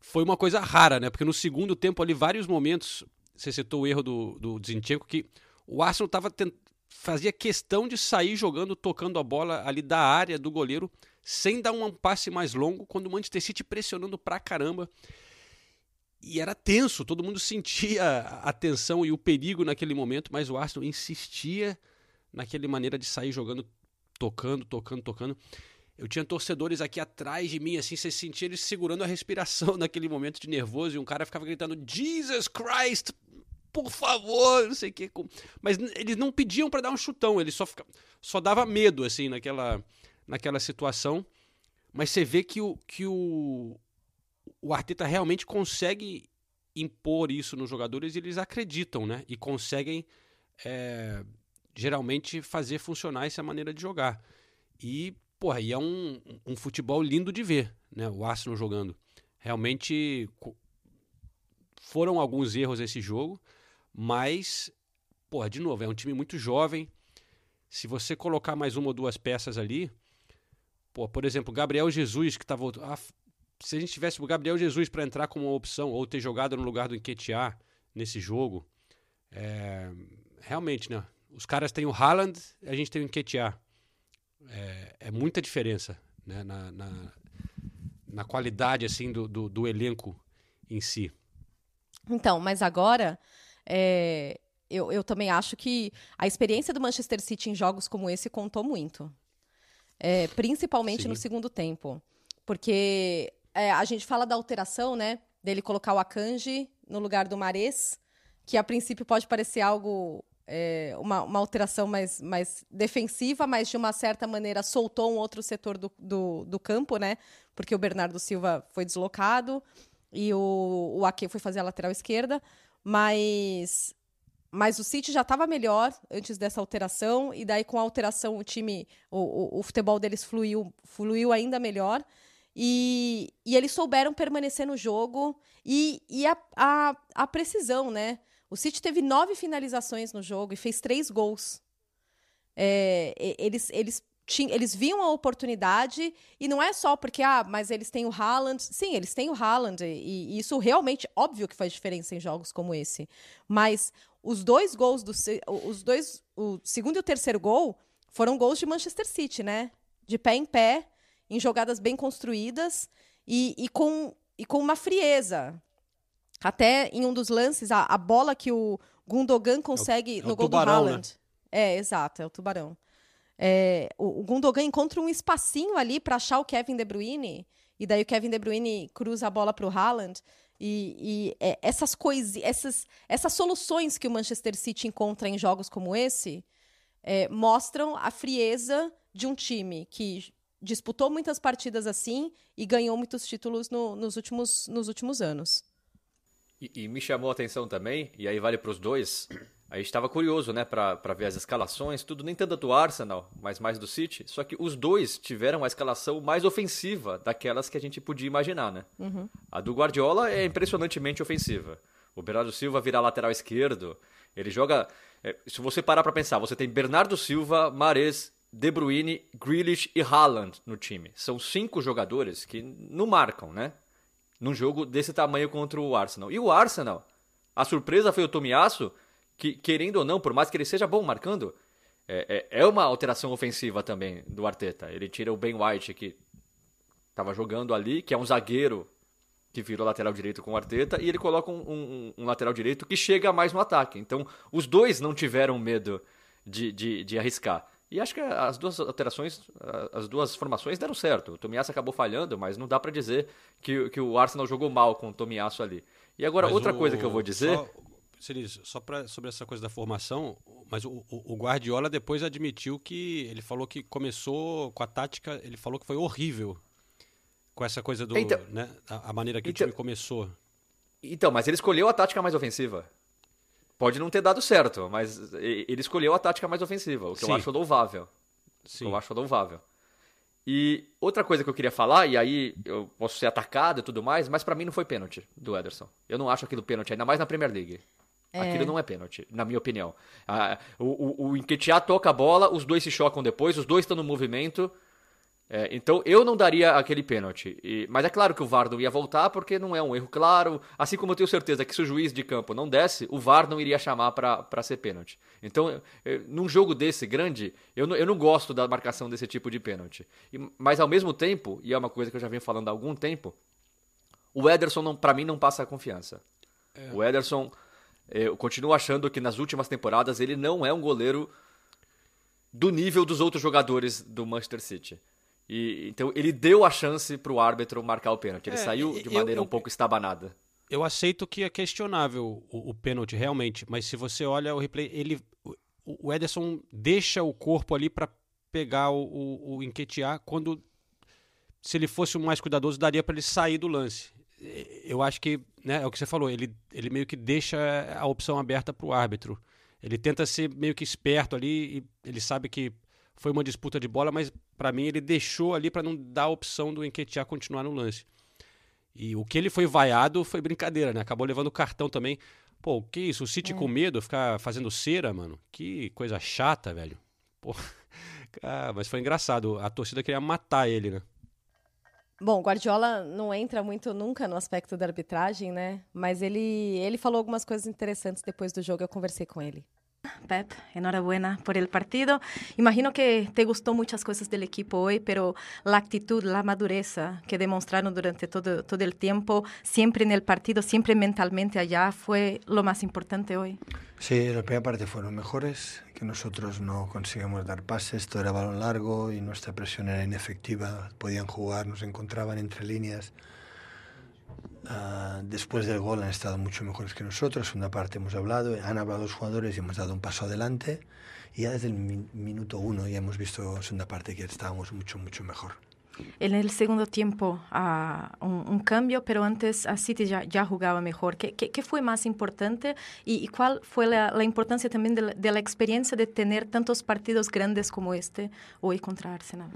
foi uma coisa rara, né? Porque no segundo tempo ali, vários momentos, você citou o erro do, do Zinchenko, que o Arsenal estava fazia questão de sair jogando, tocando a bola ali da área do goleiro, sem dar um passe mais longo, quando o Manchester City pressionando pra caramba. E era tenso, todo mundo *laughs* sentia a tensão e o perigo naquele momento, mas o Arsenal insistia naquela maneira de sair jogando, tocando, tocando, tocando. eu tinha torcedores aqui atrás de mim, assim, você sentia eles segurando a respiração *laughs* naquele momento de nervoso e um cara ficava gritando: Jesus Christ, por favor, não sei o que. Mas eles não pediam para dar um chutão, eles só, fica, só dava medo, assim, naquela, naquela situação. Mas você vê que o, que o, o Arteta realmente consegue impor isso nos jogadores e eles acreditam, né? E conseguem é, geralmente fazer funcionar essa maneira de jogar. E Porra, e é um, um futebol lindo de ver, né? O Arsenal jogando. Realmente foram alguns erros esse jogo, mas, porra, de novo, é um time muito jovem. Se você colocar mais uma ou duas peças ali, pô, por exemplo, Gabriel Jesus, que tá voltando. Ah, se a gente tivesse o Gabriel Jesus para entrar como uma opção, ou ter jogado no lugar do Enquetear nesse jogo, é, realmente, né? Os caras têm o Haaland, a gente tem o Enquetear é, é muita diferença né, na, na, na, qualidade assim do, do, do, elenco em si. Então, mas agora é, eu, eu também acho que a experiência do Manchester City em jogos como esse contou muito. É, principalmente Sim. no segundo tempo. Porque é, a gente fala da alteração, né? Dele colocar o Akanji no lugar do Mares, que a princípio pode parecer algo é, uma, uma, alteração mais, mais defensiva, mas de uma certa maneira soltou um outro setor do, do, do, campo, né? Porque o Bernardo Silva foi deslocado e o, o Ake foi fazer a lateral esquerda, mas mas o City já estava melhor antes dessa alteração, e daí com a alteração o time, o, o, o, futebol deles fluiu, fluiu ainda melhor. E, e eles souberam permanecer no jogo e, e a, a, a precisão, né? O City teve nove finalizações no jogo e fez três gols. É, eles, eles, tinham, eles viam a oportunidade e não é só porque, ah, mas eles têm o Haaland. Sim, eles têm o Haaland e, e isso realmente, óbvio que faz diferença em jogos como esse. Mas os dois gols do os dois, o segundo e o terceiro gol foram gols de Manchester City, né? De pé em pé, em jogadas bem construídas e, e com, e com uma frieza. Até em um dos lances, a, a bola que o Gundogan consegue é o, é no o gol tubarão, do Haaland. Né? É, exato, é o tubarão. É, o, Gundogan encontra um espacinho ali para achar o Kevin De Bruyne, e daí o Kevin De Bruyne cruza a bola para o Haaland. E, e é, essas coisas, essas, essas soluções que o Manchester City encontra em jogos como esse é, mostram a frieza de um time que disputou muitas partidas assim e ganhou muitos títulos no, nos, últimos, nos últimos anos. E, e, me chamou a atenção também, e aí vale para os dois. A gente estava curioso, né, para ver as escalações, tudo nem tanto do Arsenal, mas mais do City. Só que os dois tiveram a escalação mais ofensiva daquelas que a gente podia imaginar, né? Uhum. A do Guardiola é impressionantemente ofensiva. O Bernardo Silva vira lateral esquerdo. Ele joga. É, se você parar para pensar, você tem Bernardo Silva, Mares, De Bruyne, Grealish e Haaland no time. São cinco jogadores que não marcam, né? num jogo desse tamanho contra o Arsenal. E o Arsenal, a surpresa foi o Tomiasso, que querendo ou não, por mais que ele seja bom marcando, é, é, é uma alteração ofensiva também do Arteta. Ele tira o Ben White, que estava jogando ali, que é um zagueiro que virou lateral direito com o Arteta, e ele coloca um, um, um, lateral direito que chega mais no ataque. Então, os dois não tiveram medo de, de, de arriscar. E acho que as duas alterações, as duas formações deram certo. O Tomiasso acabou falhando, mas não dá para dizer que, que o Arsenal jogou mal com o Tomiasso ali. E agora, mas outra o, coisa que eu vou dizer. Só, Ciris, só pra, sobre essa coisa da formação, mas o, o, Guardiola depois admitiu que ele falou que começou com a tática, ele falou que foi horrível com essa coisa do. Então, né, a, a maneira que então, o time começou. Então, mas ele escolheu a tática mais ofensiva. Pode não ter dado certo, mas ele escolheu a tática mais ofensiva, o que Sim. eu acho louvável. Sim. Eu acho louvável. E outra coisa que eu queria falar, e aí eu posso ser atacado e tudo mais, mas para mim não foi pênalti do Ederson. Eu não acho aquilo pênalti, ainda mais na Premier League. É. Aquilo não é pênalti, na minha opinião. Ah, o, o, o Enquetear toca a bola, os dois se chocam depois, os dois estão no movimento. É, então eu não daria aquele pênalti. E, mas é claro que o VAR não ia voltar porque não é um erro claro. Assim como eu tenho certeza que se o juiz de campo não desse, o VAR não iria chamar para ser pênalti. Então, eu, num jogo desse grande, eu não, eu não gosto da marcação desse tipo de pênalti. E, mas ao mesmo tempo, e é uma coisa que eu já venho falando há algum tempo, o Ederson para mim não passa confiança. É. O Ederson, eu continuo achando que nas últimas temporadas ele não é um goleiro do nível dos outros jogadores do Manchester City. E, então ele deu a chance para o árbitro marcar o pênalti. Ele É, saiu de eu- maneira eu- um pouco estabanada. Eu aceito que é questionável o, o pênalti, realmente, mas se você olha o replay, ele, o, o Ederson deixa o corpo ali para pegar o, o, o Enquetear quando, se ele fosse o mais cuidadoso, daria para ele sair do lance. E- Eu acho que, né, é o que você falou, ele, ele meio que deixa a opção aberta para o árbitro. Ele tenta ser meio que esperto ali e ele sabe que foi uma disputa de bola, mas para mim ele deixou ali para não dar a opção do Enquetear continuar no lance. E o que ele foi vaiado foi brincadeira, né? Acabou levando o cartão também. Pô, que isso? O City É. com medo, ficar fazendo cera, mano. Que coisa chata, velho. Pô. *laughs* Ah, mas foi engraçado. A torcida queria matar ele, né? Bom, Guardiola não entra muito nunca no aspecto da arbitragem, né? Mas ele, ele falou algumas coisas interessantes depois do jogo, eu conversei com ele. Pep, enhorabuena por el partido. Imagino que te gustó muchas cosas del equipo hoy, pero la actitud, la madureza que demostraron durante todo, todo el tiempo, siempre en el partido, siempre mentalmente allá, fue lo más importante hoy. Sí, la primera parte fueron mejores, que nosotros no conseguimos dar pases, todo era balón largo y nuestra presión era inefectiva, podían jugar, nos encontraban entre líneas. Ah, después del gol han estado mucho mejores que nosotros, segunda parte hemos hablado, han hablado los jugadores y hemos dado un paso adelante y ya desde el mi- minuto uno ya hemos visto segunda parte que estábamos mucho, mucho mejor. En el segundo tiempo, ah, un, un cambio, pero antes a City ya, ya jugaba mejor. ¿Qué, qué, qué fue más importante y, y cuál fue la, la importancia también de la, de la experiencia de tener tantos partidos grandes como este hoy contra Arsenal?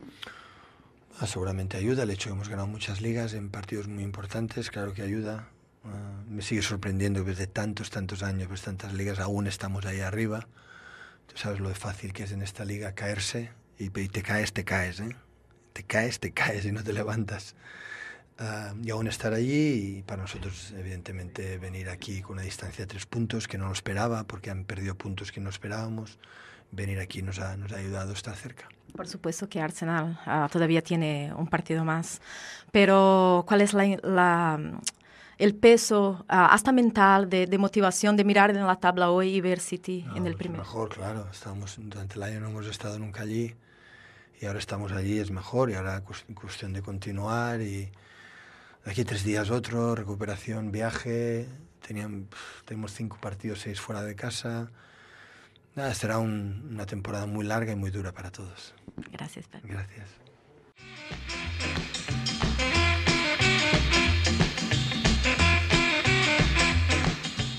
Ah, seguramente ayuda el hecho de que hemos ganado muchas ligas en partidos muy importantes, claro que ayuda. Ah, me sigue sorprendiendo que desde tantos, tantos años, pues tantas ligas, aún estamos ahí arriba. Tú sabes lo fácil que es en esta liga caerse y, y te caes, te caes, ¿eh? Te caes, te caes y no te levantas. Ah, y aún estar allí y para nosotros, evidentemente, venir aquí con una distancia de tres puntos que no lo esperaba porque han perdido puntos que no esperábamos. Venir aquí nos ha, nos ha ayudado a estar cerca. Por supuesto que Arsenal ah, todavía tiene un partido más, pero ¿cuál es la, la, el peso ah, hasta mental de, de motivación de mirar en la tabla hoy y ver City en el Es primero? mejor, claro. Estamos, durante el año no hemos estado nunca allí y ahora estamos allí, es mejor. Y ahora es cuestión de continuar y de aquí tres días otro, recuperación, viaje. Tenían, tenemos cinco partidos, seis fuera de casa. Nada, será un- una temporada muy larga y muy dura para todos. Gracias, Pep. Gracias.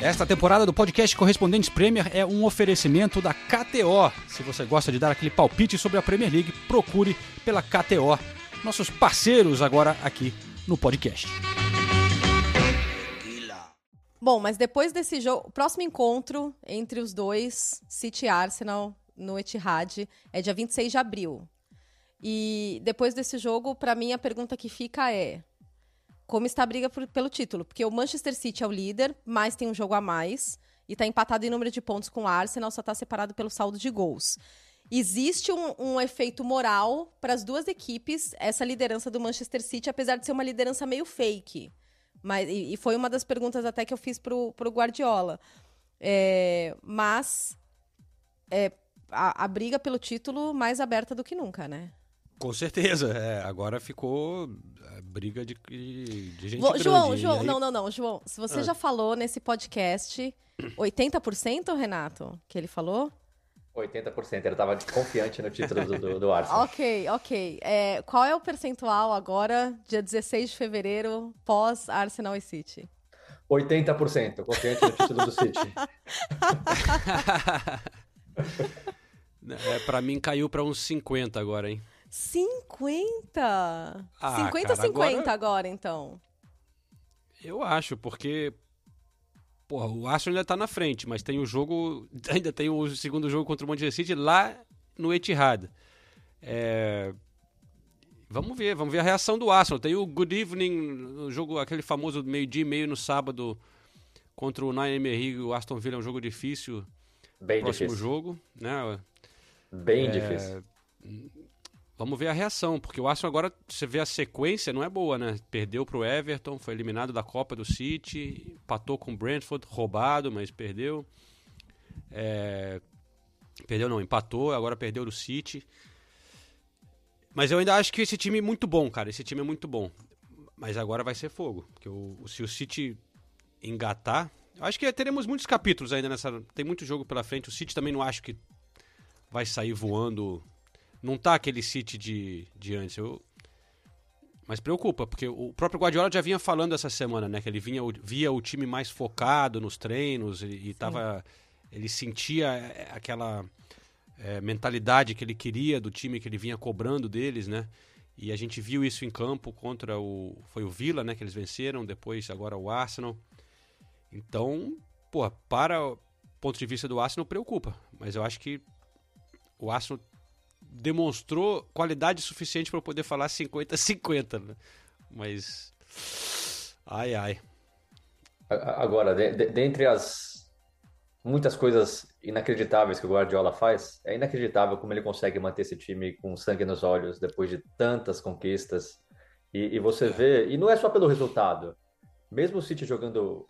Esta temporada do podcast Correspondentes Premier é um oferecimento da KTO. Se você gosta de dar aquele palpite sobre a Premier League, procure pela KTO. Nossos parceiros agora aqui no podcast. Bom, mas depois desse jogo, o próximo encontro entre os dois, City e Arsenal, no Etihad, é dia 26 de abril. E depois desse jogo, para mim, a pergunta que fica é: como está a briga por- pelo título? Porque o Manchester City é o líder, mas tem um jogo a mais e está empatado em número de pontos com o Arsenal, só está separado pelo saldo de gols. Existe um, um efeito moral para as duas equipes, essa liderança do Manchester City, apesar de ser uma liderança meio fake. Mas, e, e foi uma das perguntas até que eu fiz pro, pro Guardiola. É, mas é, a, a briga pelo título mais aberta do que nunca, né? Com certeza. É, agora ficou a briga de, de, gente. João, João, aí- não, não, não, João. Se você Ah. já falou nesse podcast 80%, Renato, que ele falou? 80%. Ele estava confiante no título do, do, do Arsenal. *laughs* Ok, ok. É, qual é o percentual agora, dia 16 de fevereiro, pós Arsenal e City? 80%. Confiante no título do City. *laughs* É, pra mim caiu pra uns 50 agora, hein? 50? Ah, 50 cara, 50 agora- agora, então. Eu acho, porque. Porra, o Arsenal ainda tá na frente, mas tem o jogo. *laughs* Ainda tem o segundo jogo contra o Manchester City lá no Etihad. É, Vamos ver, vamos ver a reação do Arsenal. Tem o Good Evening, no jogo, aquele famoso meio-dia e meio no sábado contra o Nine Emery. O Aston Villa é um jogo difícil. Bem Próximo difícil. jogo, né? Bem É, difícil. Vamos ver a reação, porque o Arsenal agora, você vê a sequência, não é boa, né? Perdeu pro Everton, foi eliminado da Copa do City, empatou com o Brentford, roubado, mas perdeu. É, Perdeu não, empatou, agora perdeu do City. Mas eu ainda acho que esse time é muito bom, cara. Esse time é muito bom. Mas agora vai ser fogo. Porque o, se o City engatar. Acho que teremos muitos capítulos ainda nessa. Tem muito jogo pela frente. O City também não acho que vai sair voando. Não tá aquele City de, de antes. Eu, mas preocupa, porque o próprio Guardiola já vinha falando essa semana, né? Que ele vinha, via o time mais focado nos treinos e, e tava, ele sentia é, aquela é, mentalidade que ele queria do time que ele vinha cobrando deles, né? E a gente viu isso em campo contra o. Foi o Villa, né? Que eles venceram, depois agora o Arsenal. Então, pô, para o ponto de vista do Arsenal, preocupa. Mas eu acho que o Arsenal demonstrou qualidade suficiente para poder falar 50-50. Né? Mas. Ai, ai. Agora, de, de, dentre as muitas coisas inacreditáveis que o Guardiola faz, é inacreditável como ele consegue manter esse time com sangue nos olhos depois de tantas conquistas. E, e você vê, e não é só pelo resultado, mesmo o City jogando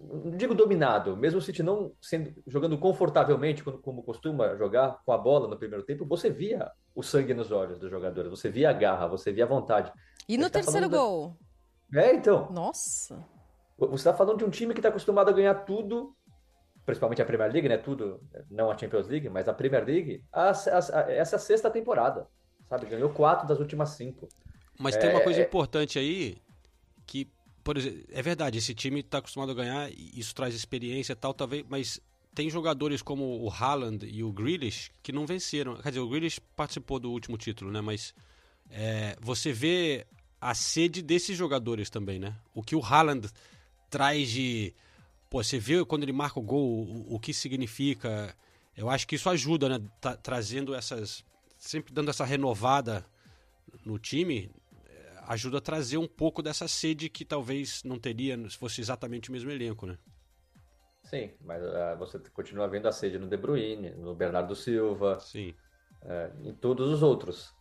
não digo dominado, mesmo o City não sendo, jogando confortavelmente, como, como, costuma jogar com a bola no primeiro tempo, você via o sangue nos olhos dos jogadores, você via a garra, você via a vontade. E no tá terceiro gol? Da... É, então. Nossa. Você está falando de um time que está acostumado a ganhar tudo, principalmente a Premier League, né? Tudo, não a Champions League, mas a Premier League, a, a, a, essa é a sexta temporada, sabe? Ganhou quatro das últimas cinco. Mas é, tem uma coisa é... importante aí que por exemplo, é verdade, esse time está acostumado a ganhar, isso traz experiência e tal, talvez, mas tem jogadores como o Haaland e o Grealish que não venceram. Quer dizer, o Grealish participou do último título, né? Mas é, você vê a sede desses jogadores também, né? O que o Haaland traz de. Pô, você vê quando ele marca o gol, o, o que significa. Eu acho que isso ajuda, né? Tá, trazendo essas. Sempre dando essa renovada no time ajuda a trazer um pouco dessa sede que talvez não teria se fosse exatamente o mesmo elenco, né? Sim, mas uh, você continua vendo a sede no De Bruyne, no Bernardo Silva, Sim. Uh, em todos os outros.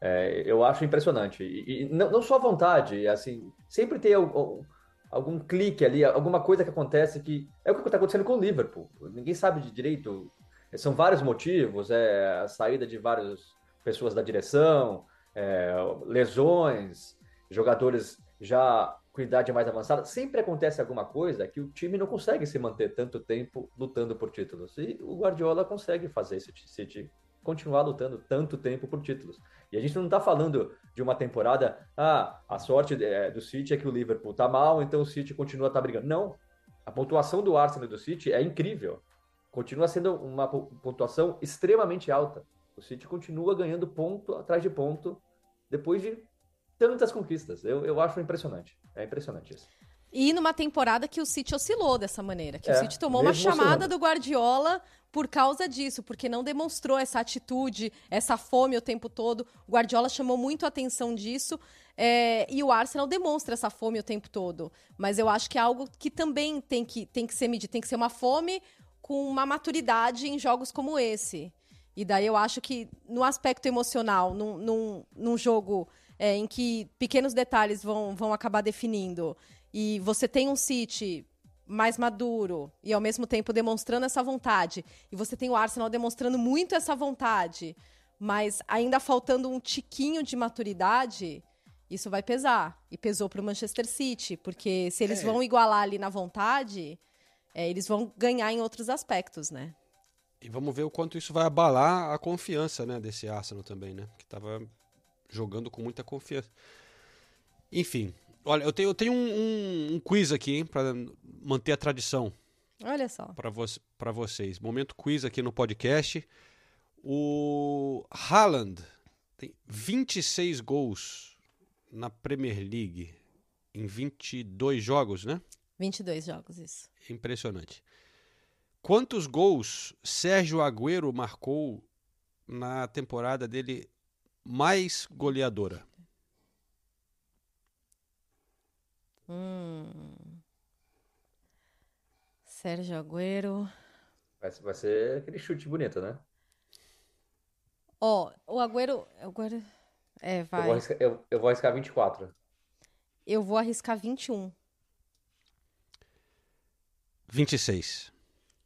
É, eu acho impressionante. E, e não, não, só a vontade, assim, sempre tem algum, algum clique ali, alguma coisa que acontece que é o que está acontecendo com o Liverpool. Ninguém sabe de direito. São vários motivos, é a saída de várias pessoas da direção, é, lesões, jogadores já com idade mais avançada, sempre acontece alguma coisa que o time não consegue se manter tanto tempo lutando por títulos. E o Guardiola consegue fazer esse City continuar lutando tanto tempo por títulos. E a gente não está falando de uma temporada, ah, a sorte é, do City é que o Liverpool tá mal, então o City continua tá brigando. Não. A pontuação do Arsenal e do City é incrível. Continua sendo uma pontuação extremamente alta. O City continua ganhando ponto atrás de ponto depois de tantas conquistas. Eu, eu acho impressionante. É impressionante isso. E numa temporada que o City oscilou dessa maneira, que é, o City tomou uma chamada do Guardiola por causa disso, porque não demonstrou essa atitude, essa fome o tempo todo. O Guardiola chamou muito a atenção disso. É, e o Arsenal demonstra essa fome o tempo todo. Mas eu acho que é algo que também tem que, tem que ser medido, tem que ser uma fome com uma maturidade em jogos como esse. E daí eu acho que no aspecto emocional, num, num, num jogo é, em que pequenos detalhes vão, vão acabar definindo, e você tem um City mais maduro e ao mesmo tempo demonstrando essa vontade, e você tem o Arsenal demonstrando muito essa vontade, mas ainda faltando um tiquinho de maturidade, isso vai pesar. E pesou para o Manchester City, porque se eles é. vão igualar ali na vontade, é, eles vão ganhar em outros aspectos, né? E vamos ver o quanto isso vai abalar a confiança né, desse Arsenal também, né? Que estava jogando com muita confiança. Enfim, olha, eu tenho, eu tenho um, um, um quiz aqui para manter a tradição. Olha só. Para vo vocês. Momento quiz aqui no podcast. O Haaland tem 26 gols na Premier League em 22 jogos, né? 22 jogos, isso. Impressionante. Quantos gols Sérgio Agüero marcou na temporada dele mais goleadora? Hum. Sérgio Agüero. Vai, vai ser aquele chute bonito, né? Ó, oh, o Agüero, Agüero. É, vai. Eu vou, arriscar, eu, eu vou arriscar 24. Eu vou arriscar 21. 26.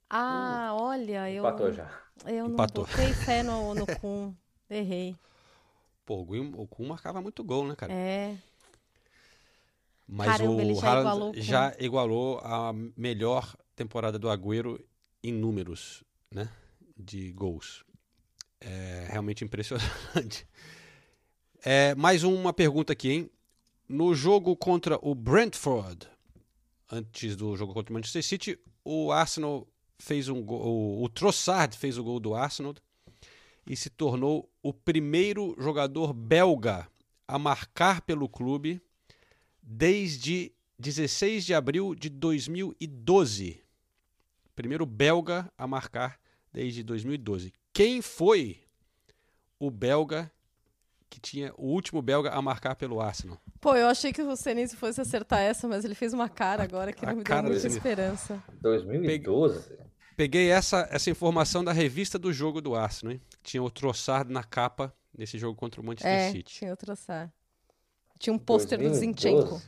Ah, olha, eu. Empatou já. Eu não Empatou. botei fé no, *laughs* no Kun. Errei. Pô, o Kun marcava muito gol, né, cara? É. Mas Caramba, o ele já Haaland igualou com- já igualou a melhor temporada do Agüero em números, né? De gols. É realmente impressionante. *laughs* É, mais uma pergunta aqui, hein? No jogo contra o Brentford, antes do jogo contra o Manchester City, o Arsenal fez um gol, o- o Trossard fez o gol do Arsenal e se tornou o primeiro jogador belga a marcar pelo clube desde 16 de abril de 2012. Primeiro belga a marcar desde 2012. Quem foi o belga que tinha o último belga a marcar pelo Arsenal? Pô, eu achei que o Senise fosse acertar essa, mas ele fez uma cara agora que A não me deu muita dele. esperança. 2012? Peguei essa, essa informação da revista do jogo do Arsenal, hein? Tinha o Trossard na capa nesse jogo contra o Manchester É, City. tinha outro traçar. Tinha um pôster do 2012? Zinchenko.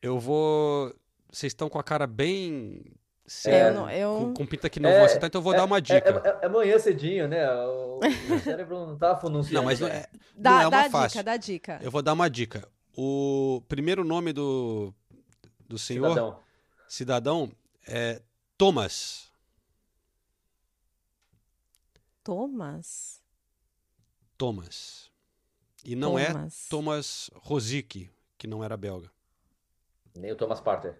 Eu vou. Vocês estão com a cara bem. É, séria, eu não- eu- Com, com pinta que não vão acertar, então eu vou dar uma dica. É, é- é amanhã cedinho, né? O, o *laughs* cérebro não tá pronunciando. Não, mas não é, Dá, não é uma dá a fácil. dica, dá a dica. Eu vou dar uma dica. O primeiro nome do, do senhor Cidadão. cidadão é Thomas. Thomas? Thomas. E não é Thomas. Thomas Rosick, que não era belga. Nem o Thomas Parter.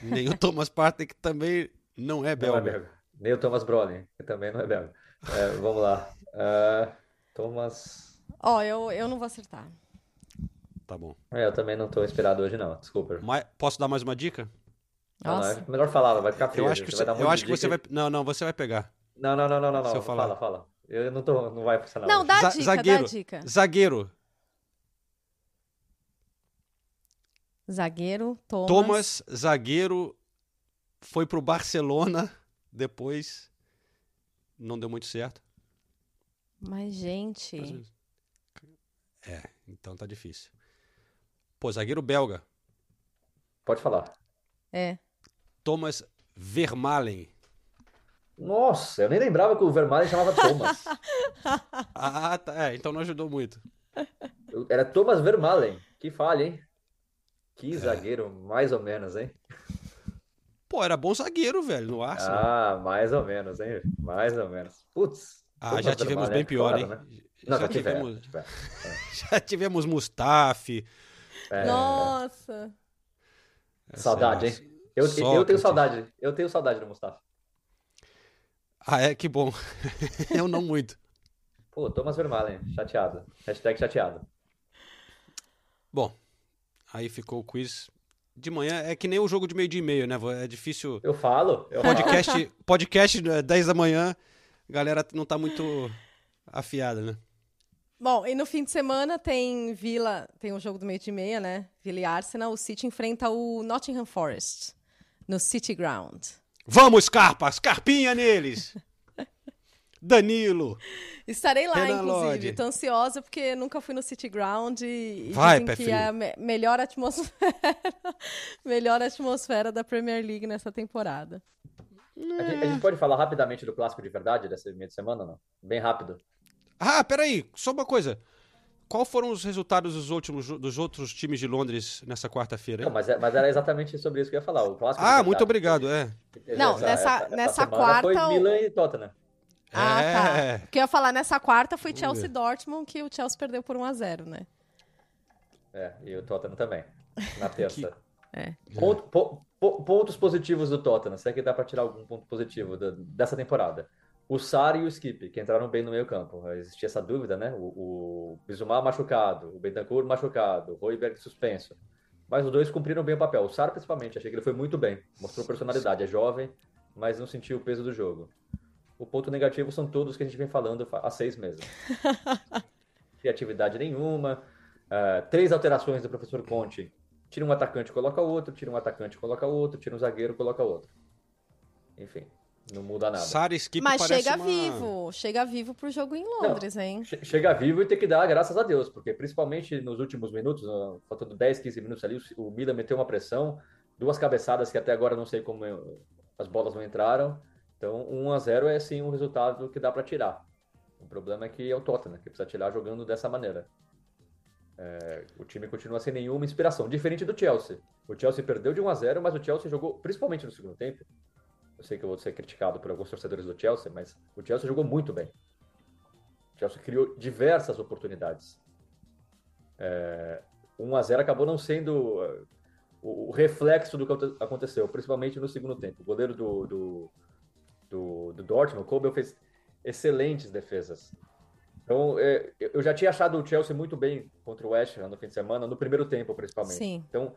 Nem o Thomas Partey, que também não é Não é belga. belga. Nem o Thomas Brolin, que também não é belga. É, vamos lá. Ah, Thomas. Ó, eu, eu não vou acertar. Tá bom. É, eu também não tô inspirado hoje, não. Desculpa. Mas, posso dar mais uma dica? Não, Nossa. é melhor falar, vai ficar feio. Eu acho que Você você, vai dar um eu acho que você vai. Não, não, você vai pegar. Não, não, não, não, não, não. Se eu falar. Fala, fala. Eu não tô. Não vai funcionar. Não, hoje. dá dica, zagueiro. dá dica. Zagueiro. Zagueiro, Thomas. Thomas, zagueiro, foi pro Barcelona *laughs* depois. Não deu muito certo. Mas, gente. É, então tá difícil. Pô, zagueiro belga. Pode falar. É. Thomas Vermaelen. Nossa, eu nem lembrava que o Vermaelen chamava Thomas. *laughs* Ah, tá. É, então não ajudou muito. Era Thomas Vermaelen. Que falha, hein? É. Que zagueiro, mais ou menos, hein? Pô, era bom zagueiro, velho, no Arsenal. Ah, mais ou menos, hein? Mais ou menos. Putz. Ah, já tivemos bem pior, é hein? foda, né? Não, já tivemos. *laughs* Já tivemos Mustafi. É. Nossa. Saudade, é hein? Eu, eu tenho saudade. Eu tenho saudade do Mustafa. Ah, é? Que bom. *laughs* Eu não muito. Pô, Thomas Vermaelen, chateado. Hashtag chateado. Bom, aí ficou o quiz. De manhã é que nem o jogo de meio dia e meio, né? vô? É difícil. Eu falo. Eu Podcast, podcast é, 10 da manhã, a galera não tá muito afiada, né? Bom, e no fim de semana tem Vila, tem o jogo do meio de meia, né? Vila e Arsenal. O City enfrenta o Nottingham Forest no City Ground. Vamos, Scarpa! Scarpinha neles! *laughs* Danilo! Estarei lá, Renan inclusive. Lodge. Tô ansiosa porque nunca fui no City Ground e, Vai, dizem pé que é a me- melhor atmosfera, *laughs* melhor atmosfera da Premier League nessa temporada. A gente, a gente pode falar rapidamente do clássico de verdade dessa meio de semana, não? Bem rápido. Ah, peraí, só uma coisa. Qual foram os resultados dos, últimos, dos outros times de Londres nessa quarta-feira? Não, mas, é- mas era exatamente sobre isso que eu ia falar. O clássico de Ah, muito obrigado, é. Não, nessa- nessa semana quarta, Foi o- Milan e Tottenham. Ah, É. tá. O que eu ia falar nessa quarta foi Chelsea. Dortmund, que o Chelsea perdeu por 1 a 0 né? É, e o Tottenham também. Na *laughs* terça. É. Ponto- po- po- pontos positivos do Tottenham. Será que dá pra tirar algum ponto positivo da- dessa temporada? O Sar e o Skip, que entraram bem no meio campo. Existia essa dúvida, né? O, o Bizumar machucado, o Bentancur machucado, o Royberg suspenso. Mas os dois cumpriram bem o papel. O Sar, principalmente, achei que ele foi muito bem. Mostrou personalidade. É jovem, mas não sentiu o peso do jogo. O ponto negativo são todos que a gente vem falando fa- há seis meses. *laughs* Criatividade nenhuma. ah, três alterações do professor Conte. Tira um atacante, coloca outro. Tira um atacante, coloca outro. Tira um zagueiro, coloca outro. Enfim, não muda nada. Sara Skip Mas parece chega uma- vivo, chega vivo pro jogo em Londres, hein? Che- Chega vivo e tem que dar graças a Deus, porque principalmente nos últimos minutos, no- faltando 10, 15 minutos ali, o o Milan meteu uma pressão, duas cabeçadas que até agora não sei como eu- as bolas não entraram. Então, 1 a 0 é sim um resultado que dá para tirar. O problema é que é o Tottenham, que precisa tirar jogando dessa maneira. É, o time continua sem nenhuma inspiração, diferente do Chelsea. O Chelsea perdeu de 1 a 0 mas o Chelsea jogou, principalmente no segundo tempo. Eu sei que eu vou ser criticado por alguns torcedores do Chelsea, mas o Chelsea jogou muito bem. O Chelsea criou diversas oportunidades. É, 1 a 0 acabou não sendo uh, o, o reflexo do que aconteceu, principalmente no segundo tempo. O goleiro do, do, do, do Dortmund, o Kobel, fez excelentes defesas. Então, é, eu já tinha achado o Chelsea muito bem contra o West Ham no fim de semana, no primeiro tempo, principalmente. Sim. Então,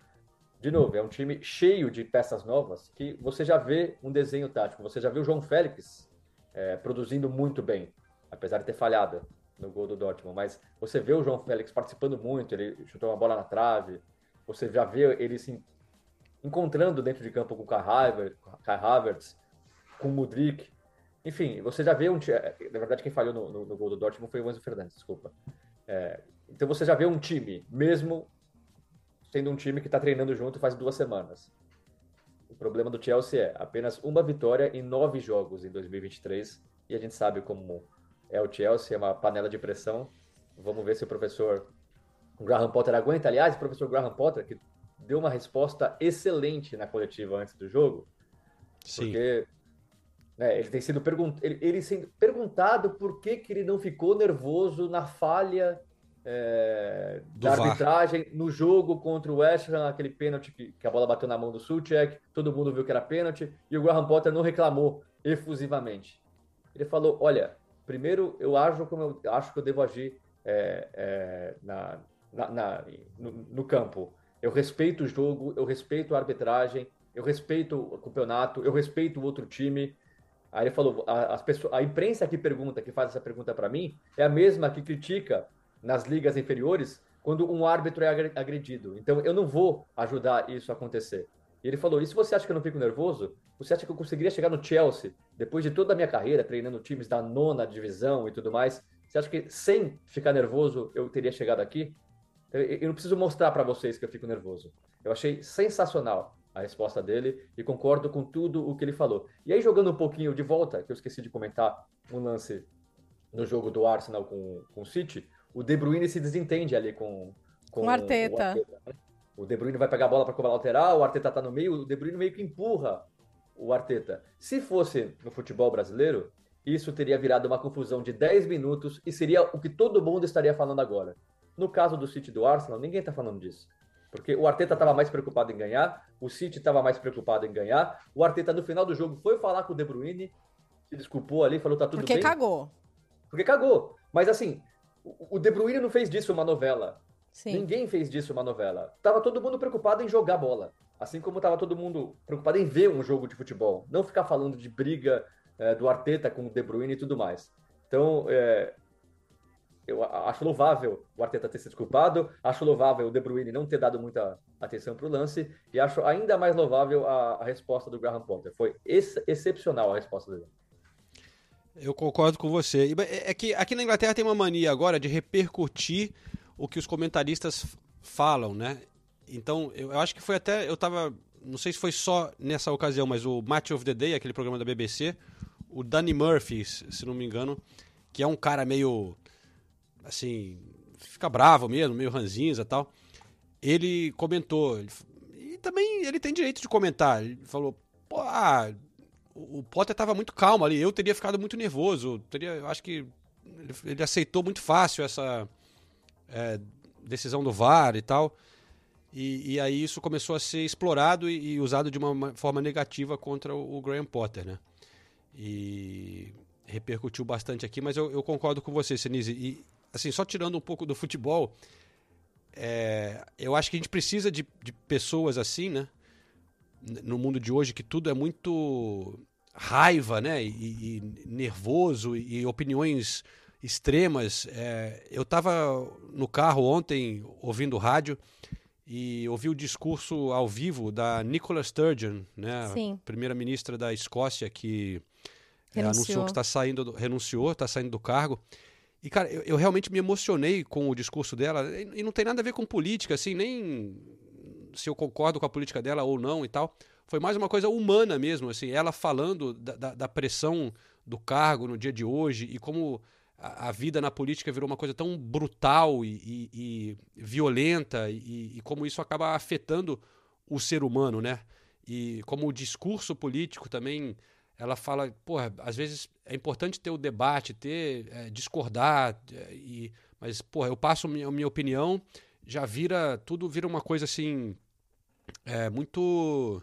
de novo, é um time cheio de peças novas que você já vê um desenho tático. Você já viu o João Félix é, produzindo muito bem, apesar de ter falhado no gol do Dortmund. Mas você vê o João Félix participando muito, ele chutou uma bola na trave. Você já vê ele se encontrando dentro de campo com o Kai Havertz, com o Mudrik. Enfim, você já vê um. Na verdade, quem falhou no, no, no gol do Dortmund foi o Enzo Fernandes, desculpa. É, então você já vê um time, mesmo sendo um time que está treinando junto faz duas semanas. O problema do Chelsea é apenas uma vitória em nove jogos em 2023 e a gente sabe como é o Chelsea, é uma panela de pressão. Vamos ver se o professor Graham Potter aguenta. Aliás, o professor Graham Potter, que deu uma resposta excelente na coletiva antes do jogo, Sim. porque né, ele tem sido pergunt... ele, ele sendo perguntado por que, que ele não ficou nervoso na falha é, da VAR. arbitragem no jogo contra o West Ham, aquele pênalti que, que a bola bateu na mão do Suchek, todo mundo viu que era pênalti, e o Graham Potter não reclamou efusivamente. Ele falou: Olha, primeiro eu ajo como eu acho que eu devo agir é, é, na, na, na- no, no campo. Eu respeito o jogo, eu respeito a arbitragem, eu respeito o campeonato, eu respeito o outro time. Aí ele falou: a, as pessoas, a imprensa que pergunta, que faz essa pergunta para mim, é a mesma que critica nas ligas inferiores quando um árbitro é agre- agredido. Então eu não vou ajudar isso a acontecer. E ele falou: e se você acha que eu não fico nervoso? Você acha que eu conseguiria chegar no Chelsea depois de toda a minha carreira treinando times da nona divisão e tudo mais? Você acha que sem ficar nervoso eu teria chegado aqui? Eu não preciso mostrar para vocês que eu fico nervoso. Eu achei sensacional a resposta dele e concordo com tudo o que ele falou. E aí, jogando um pouquinho de volta, que eu esqueci de comentar um lance no jogo do Arsenal com, com o City, o De Bruyne se desentende ali com, Com o Arteta. né? O De Bruyne vai pegar a bola para cobrar a lateral, o Arteta tá no meio, o De Bruyne meio que empurra o Arteta. Se fosse no futebol brasileiro, isso teria virado uma confusão de 10 minutos e seria o que todo mundo estaria falando agora. No caso do City do Arsenal, ninguém tá falando disso. Porque o Arteta estava mais preocupado em ganhar, o City estava mais preocupado em ganhar. O Arteta, no final do jogo, foi falar com o De Bruyne, se desculpou ali, falou: tá tudo Porque bem. cagou. Porque cagou. Mas assim, o o De Bruyne não fez disso uma novela. Sim. Ninguém fez disso uma novela. Tava todo mundo preocupado em jogar bola. Assim como tava todo mundo preocupado em ver um jogo de futebol. Não ficar falando de briga eh, do Arteta com o De Bruyne e tudo mais. Então, eh, eu acho louvável o Arteta ter se desculpado, acho louvável o De Bruyne não ter dado muita atenção pro lance, e acho ainda mais louvável a, a resposta do Graham Potter. Foi ex- excepcional a resposta dele. Eu concordo com você. É é que aqui na Inglaterra tem uma mania agora de repercutir o que os comentaristas falam, né? Então, eu, acho que foi até. Eu tava. Não sei se foi só nessa ocasião, mas o Match of the Day, aquele programa da BBC, o Danny Murphy, se não me engano, que é um cara meio. Assim. Fica bravo mesmo, meio ranzinza e tal. Ele comentou. ele e também ele tem direito de comentar. Ele falou: pô, ah, o Potter estava muito calmo ali. Eu teria ficado muito nervoso. Teria, eu acho que ele, ele aceitou muito fácil essa é, decisão do VAR e tal. E, e aí isso começou a ser explorado e, e usado de uma ma- forma negativa contra o, o Graham Potter, né? E repercutiu bastante aqui, mas eu, eu concordo com você, Senise. E assim, só tirando um pouco do futebol, é, eu acho que a gente precisa de, de pessoas assim, né? No mundo de hoje, que tudo é muito raiva, né? E, e nervoso e, opiniões extremas. É, eu estava no carro ontem ouvindo rádio e ouvi o discurso ao vivo da Nicola Sturgeon, né? Primeira-ministra da Escócia que é, anunciou que está saindo, do- renunciou, está saindo do cargo. E, cara, eu, eu realmente me emocionei com o discurso dela. E, e não tem nada a ver com política, assim, nem se eu concordo com a política dela ou não e tal. Foi mais uma coisa humana mesmo, assim, ela falando da, da, da pressão do cargo no dia de hoje e como a, a vida na política virou uma coisa tão brutal e, e, e violenta e, e como isso acaba afetando o ser humano, né? E como o discurso político também, ela fala, porra, às vezes é importante ter o debate, ter é, discordar, é, e, mas porra, eu passo minha, minha opinião, já vira tudo vira uma coisa assim é, muito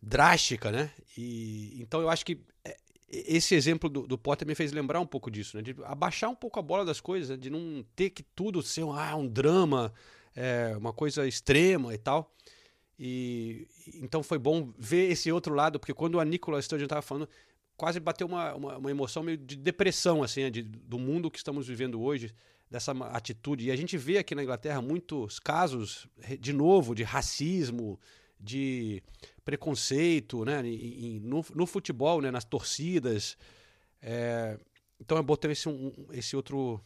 drástica, né? E então eu acho que é, esse exemplo do, do, Potter me fez lembrar um pouco disso, né? De abaixar um pouco a bola das coisas, né? de não ter que tudo ser um, ah, um drama, é, uma coisa extrema e tal. E então foi bom ver esse outro lado, porque quando a Nicola Sturgeon estava falando, quase bateu uma, uma, uma, emoção meio de depressão, assim, né? de, do mundo que estamos vivendo hoje, dessa atitude. E a gente vê aqui na Inglaterra muitos casos, de novo, de racismo, de preconceito, né? E, e, no, no, futebol, né? Nas torcidas. É, então é bom ter esse, um, esse outro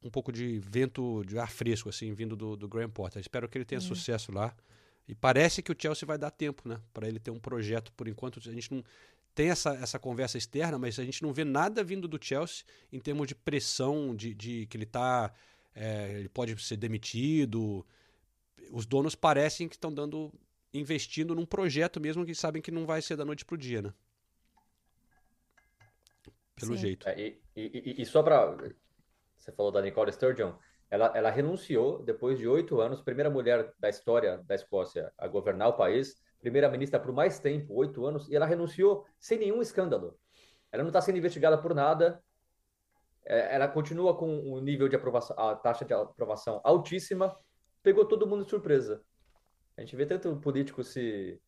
um pouco de vento de ar fresco assim vindo do, do Graham Potter. Espero que ele tenha uhum. sucesso lá. E parece que o Chelsea vai dar tempo, né? Para ele ter um projeto. Por enquanto a gente não tem essa, essa conversa externa, mas a gente não vê nada vindo do Chelsea em termos de pressão, de, de que ele tá é, ele pode ser demitido. Os donos parecem que estão dando investindo num projeto mesmo que sabem que não vai ser da noite pro dia, né? Pelo Sim. jeito. É, e, e, e, só para você falou da Nicole Sturgeon, ela, ela renunciou depois de oito anos, primeira mulher da história da Escócia a governar o país, primeira-ministra por mais tempo, oito anos, e ela renunciou sem nenhum escândalo. Ela não está sendo investigada por nada. É, ela continua com o um nível de aprovação, a taxa de aprovação altíssima. Pegou todo mundo de surpresa. A gente vê tanto político se.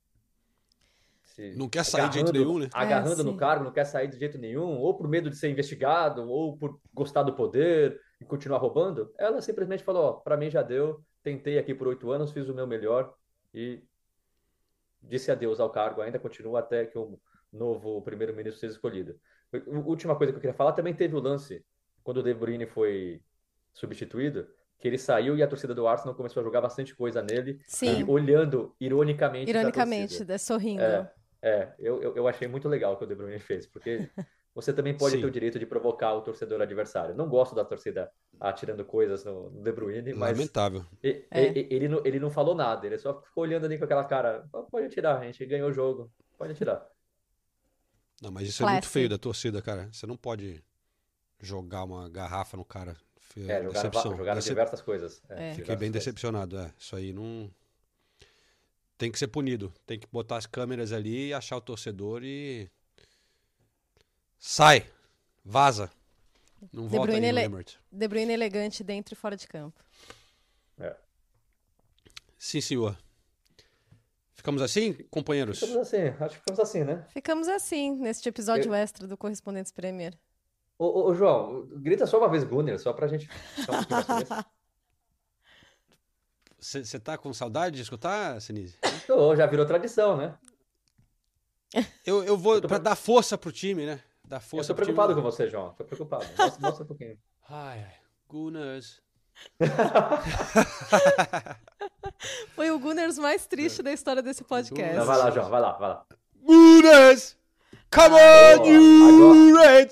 se não quer sair de jeito nenhum, né? Agarrando é, no cargo, não quer sair de jeito nenhum, ou por medo de ser investigado, ou por gostar do poder e continuar roubando. Ela simplesmente falou: Ó, pra mim já deu, tentei aqui por oito anos, fiz o meu melhor e disse adeus ao cargo. Ainda continua até que o novo primeiro-ministro seja escolhido. Última coisa que eu queria falar: também teve o lance, quando o De Bruyne foi substituído que ele saiu e a torcida do Arsenal começou a jogar bastante coisa nele, Sim. olhando ironicamente. Ironicamente, sorrindo. É, é eu, eu achei muito legal o que o De Bruyne fez, porque *laughs* você também pode Sim. ter o direito de provocar o torcedor adversário. Não gosto da torcida atirando coisas no, no De Bruyne, mas. Lamentável. Ele, é. ele, ele, não, ele não falou nada, ele só ficou olhando ali com aquela cara. Pode atirar, a gente ganhou o jogo, pode atirar. Não, mas isso é muito feio da torcida, cara. Você não pode jogar uma garrafa no cara. É, jogaram, decepção. jogaram Decep... diversas coisas. É, é. Fiquei bem decepcionado. É. Isso aí não. Tem que ser punido. Tem que botar as câmeras ali e achar o torcedor e. Sai! Vaza! Não De volta aí ele... De Bruyne elegante dentro e fora de campo. É. Sim, senhor. Ficamos assim, companheiros? Ficamos assim, acho que ficamos assim, né? Ficamos assim, neste episódio Eu... extra do Correspondentes Premier. Ô, ô, ô, João, grita só uma vez Gunner, só pra gente. Você tá com saudade de escutar, Sinise? Tô, já virou tradição, né? Eu, eu vou eu pra dar força pro time, né? Dar força eu tô preocupado time. com você, João. Tô preocupado. Mostra, mostra um pouquinho. Ai, ai. Gunners. *laughs* Foi o Gunners mais triste da história desse podcast. Não, vai lá, João, vai lá, vai lá. Gunners! Come ah, on, you red!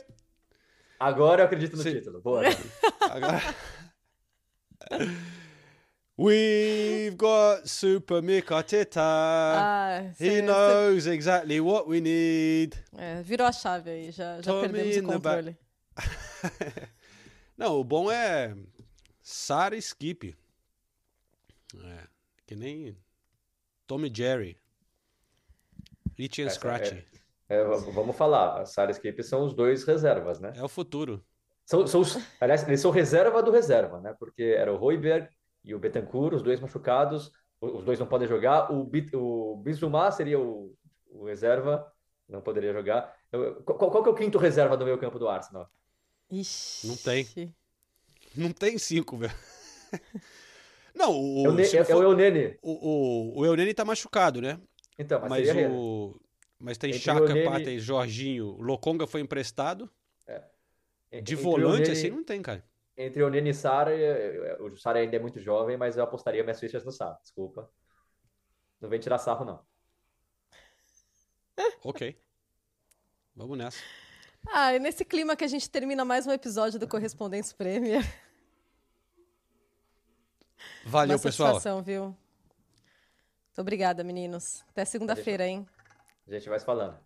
Agora eu acredito no Sim. título. Boa. *laughs* Agora... We've got Super Mick Arteta. Ah, He knows exactly what we need. É, virou a chave aí, já, já perdemos o controle. *laughs* Não, o bom é Sarah Skip. É, que nem Tommy Jerry. Itchy and Scratchy. É, é, vamos falar, Sara Escape são os dois reservas, né? É o futuro. São, são os, aliás, eles são reserva do reserva, né? Porque era o Royberg e o Betancourt, os dois machucados, os dois não podem jogar. O, o Bizumar seria o, o, reserva, não poderia jogar. Qual, qual, que é o quinto reserva do meio campo do Arsenal? Ixi. Não tem. Não tem cinco, velho. *laughs* Não, o, é o, é, for, é o Eunene. O, o, o Eunene tá machucado, né? Então, mas, mas o, mas tem Entre Chaka, Onene... Pata e Jorginho. Lokonga foi emprestado. É. De volante, Onene... assim, não tem, cara. Entre o Nene e Sara, o Sara ainda é muito jovem, mas eu apostaria minhas fichas no Sara, desculpa. Não vem tirar sarro, não. *laughs* ok. Vamos nessa. Ah, e nesse clima que a gente termina mais um episódio do Correspondentes Premier. Valeu, Uma pessoal. viu? Muito obrigada, meninos. Até segunda-feira, hein? A gente vai se falando.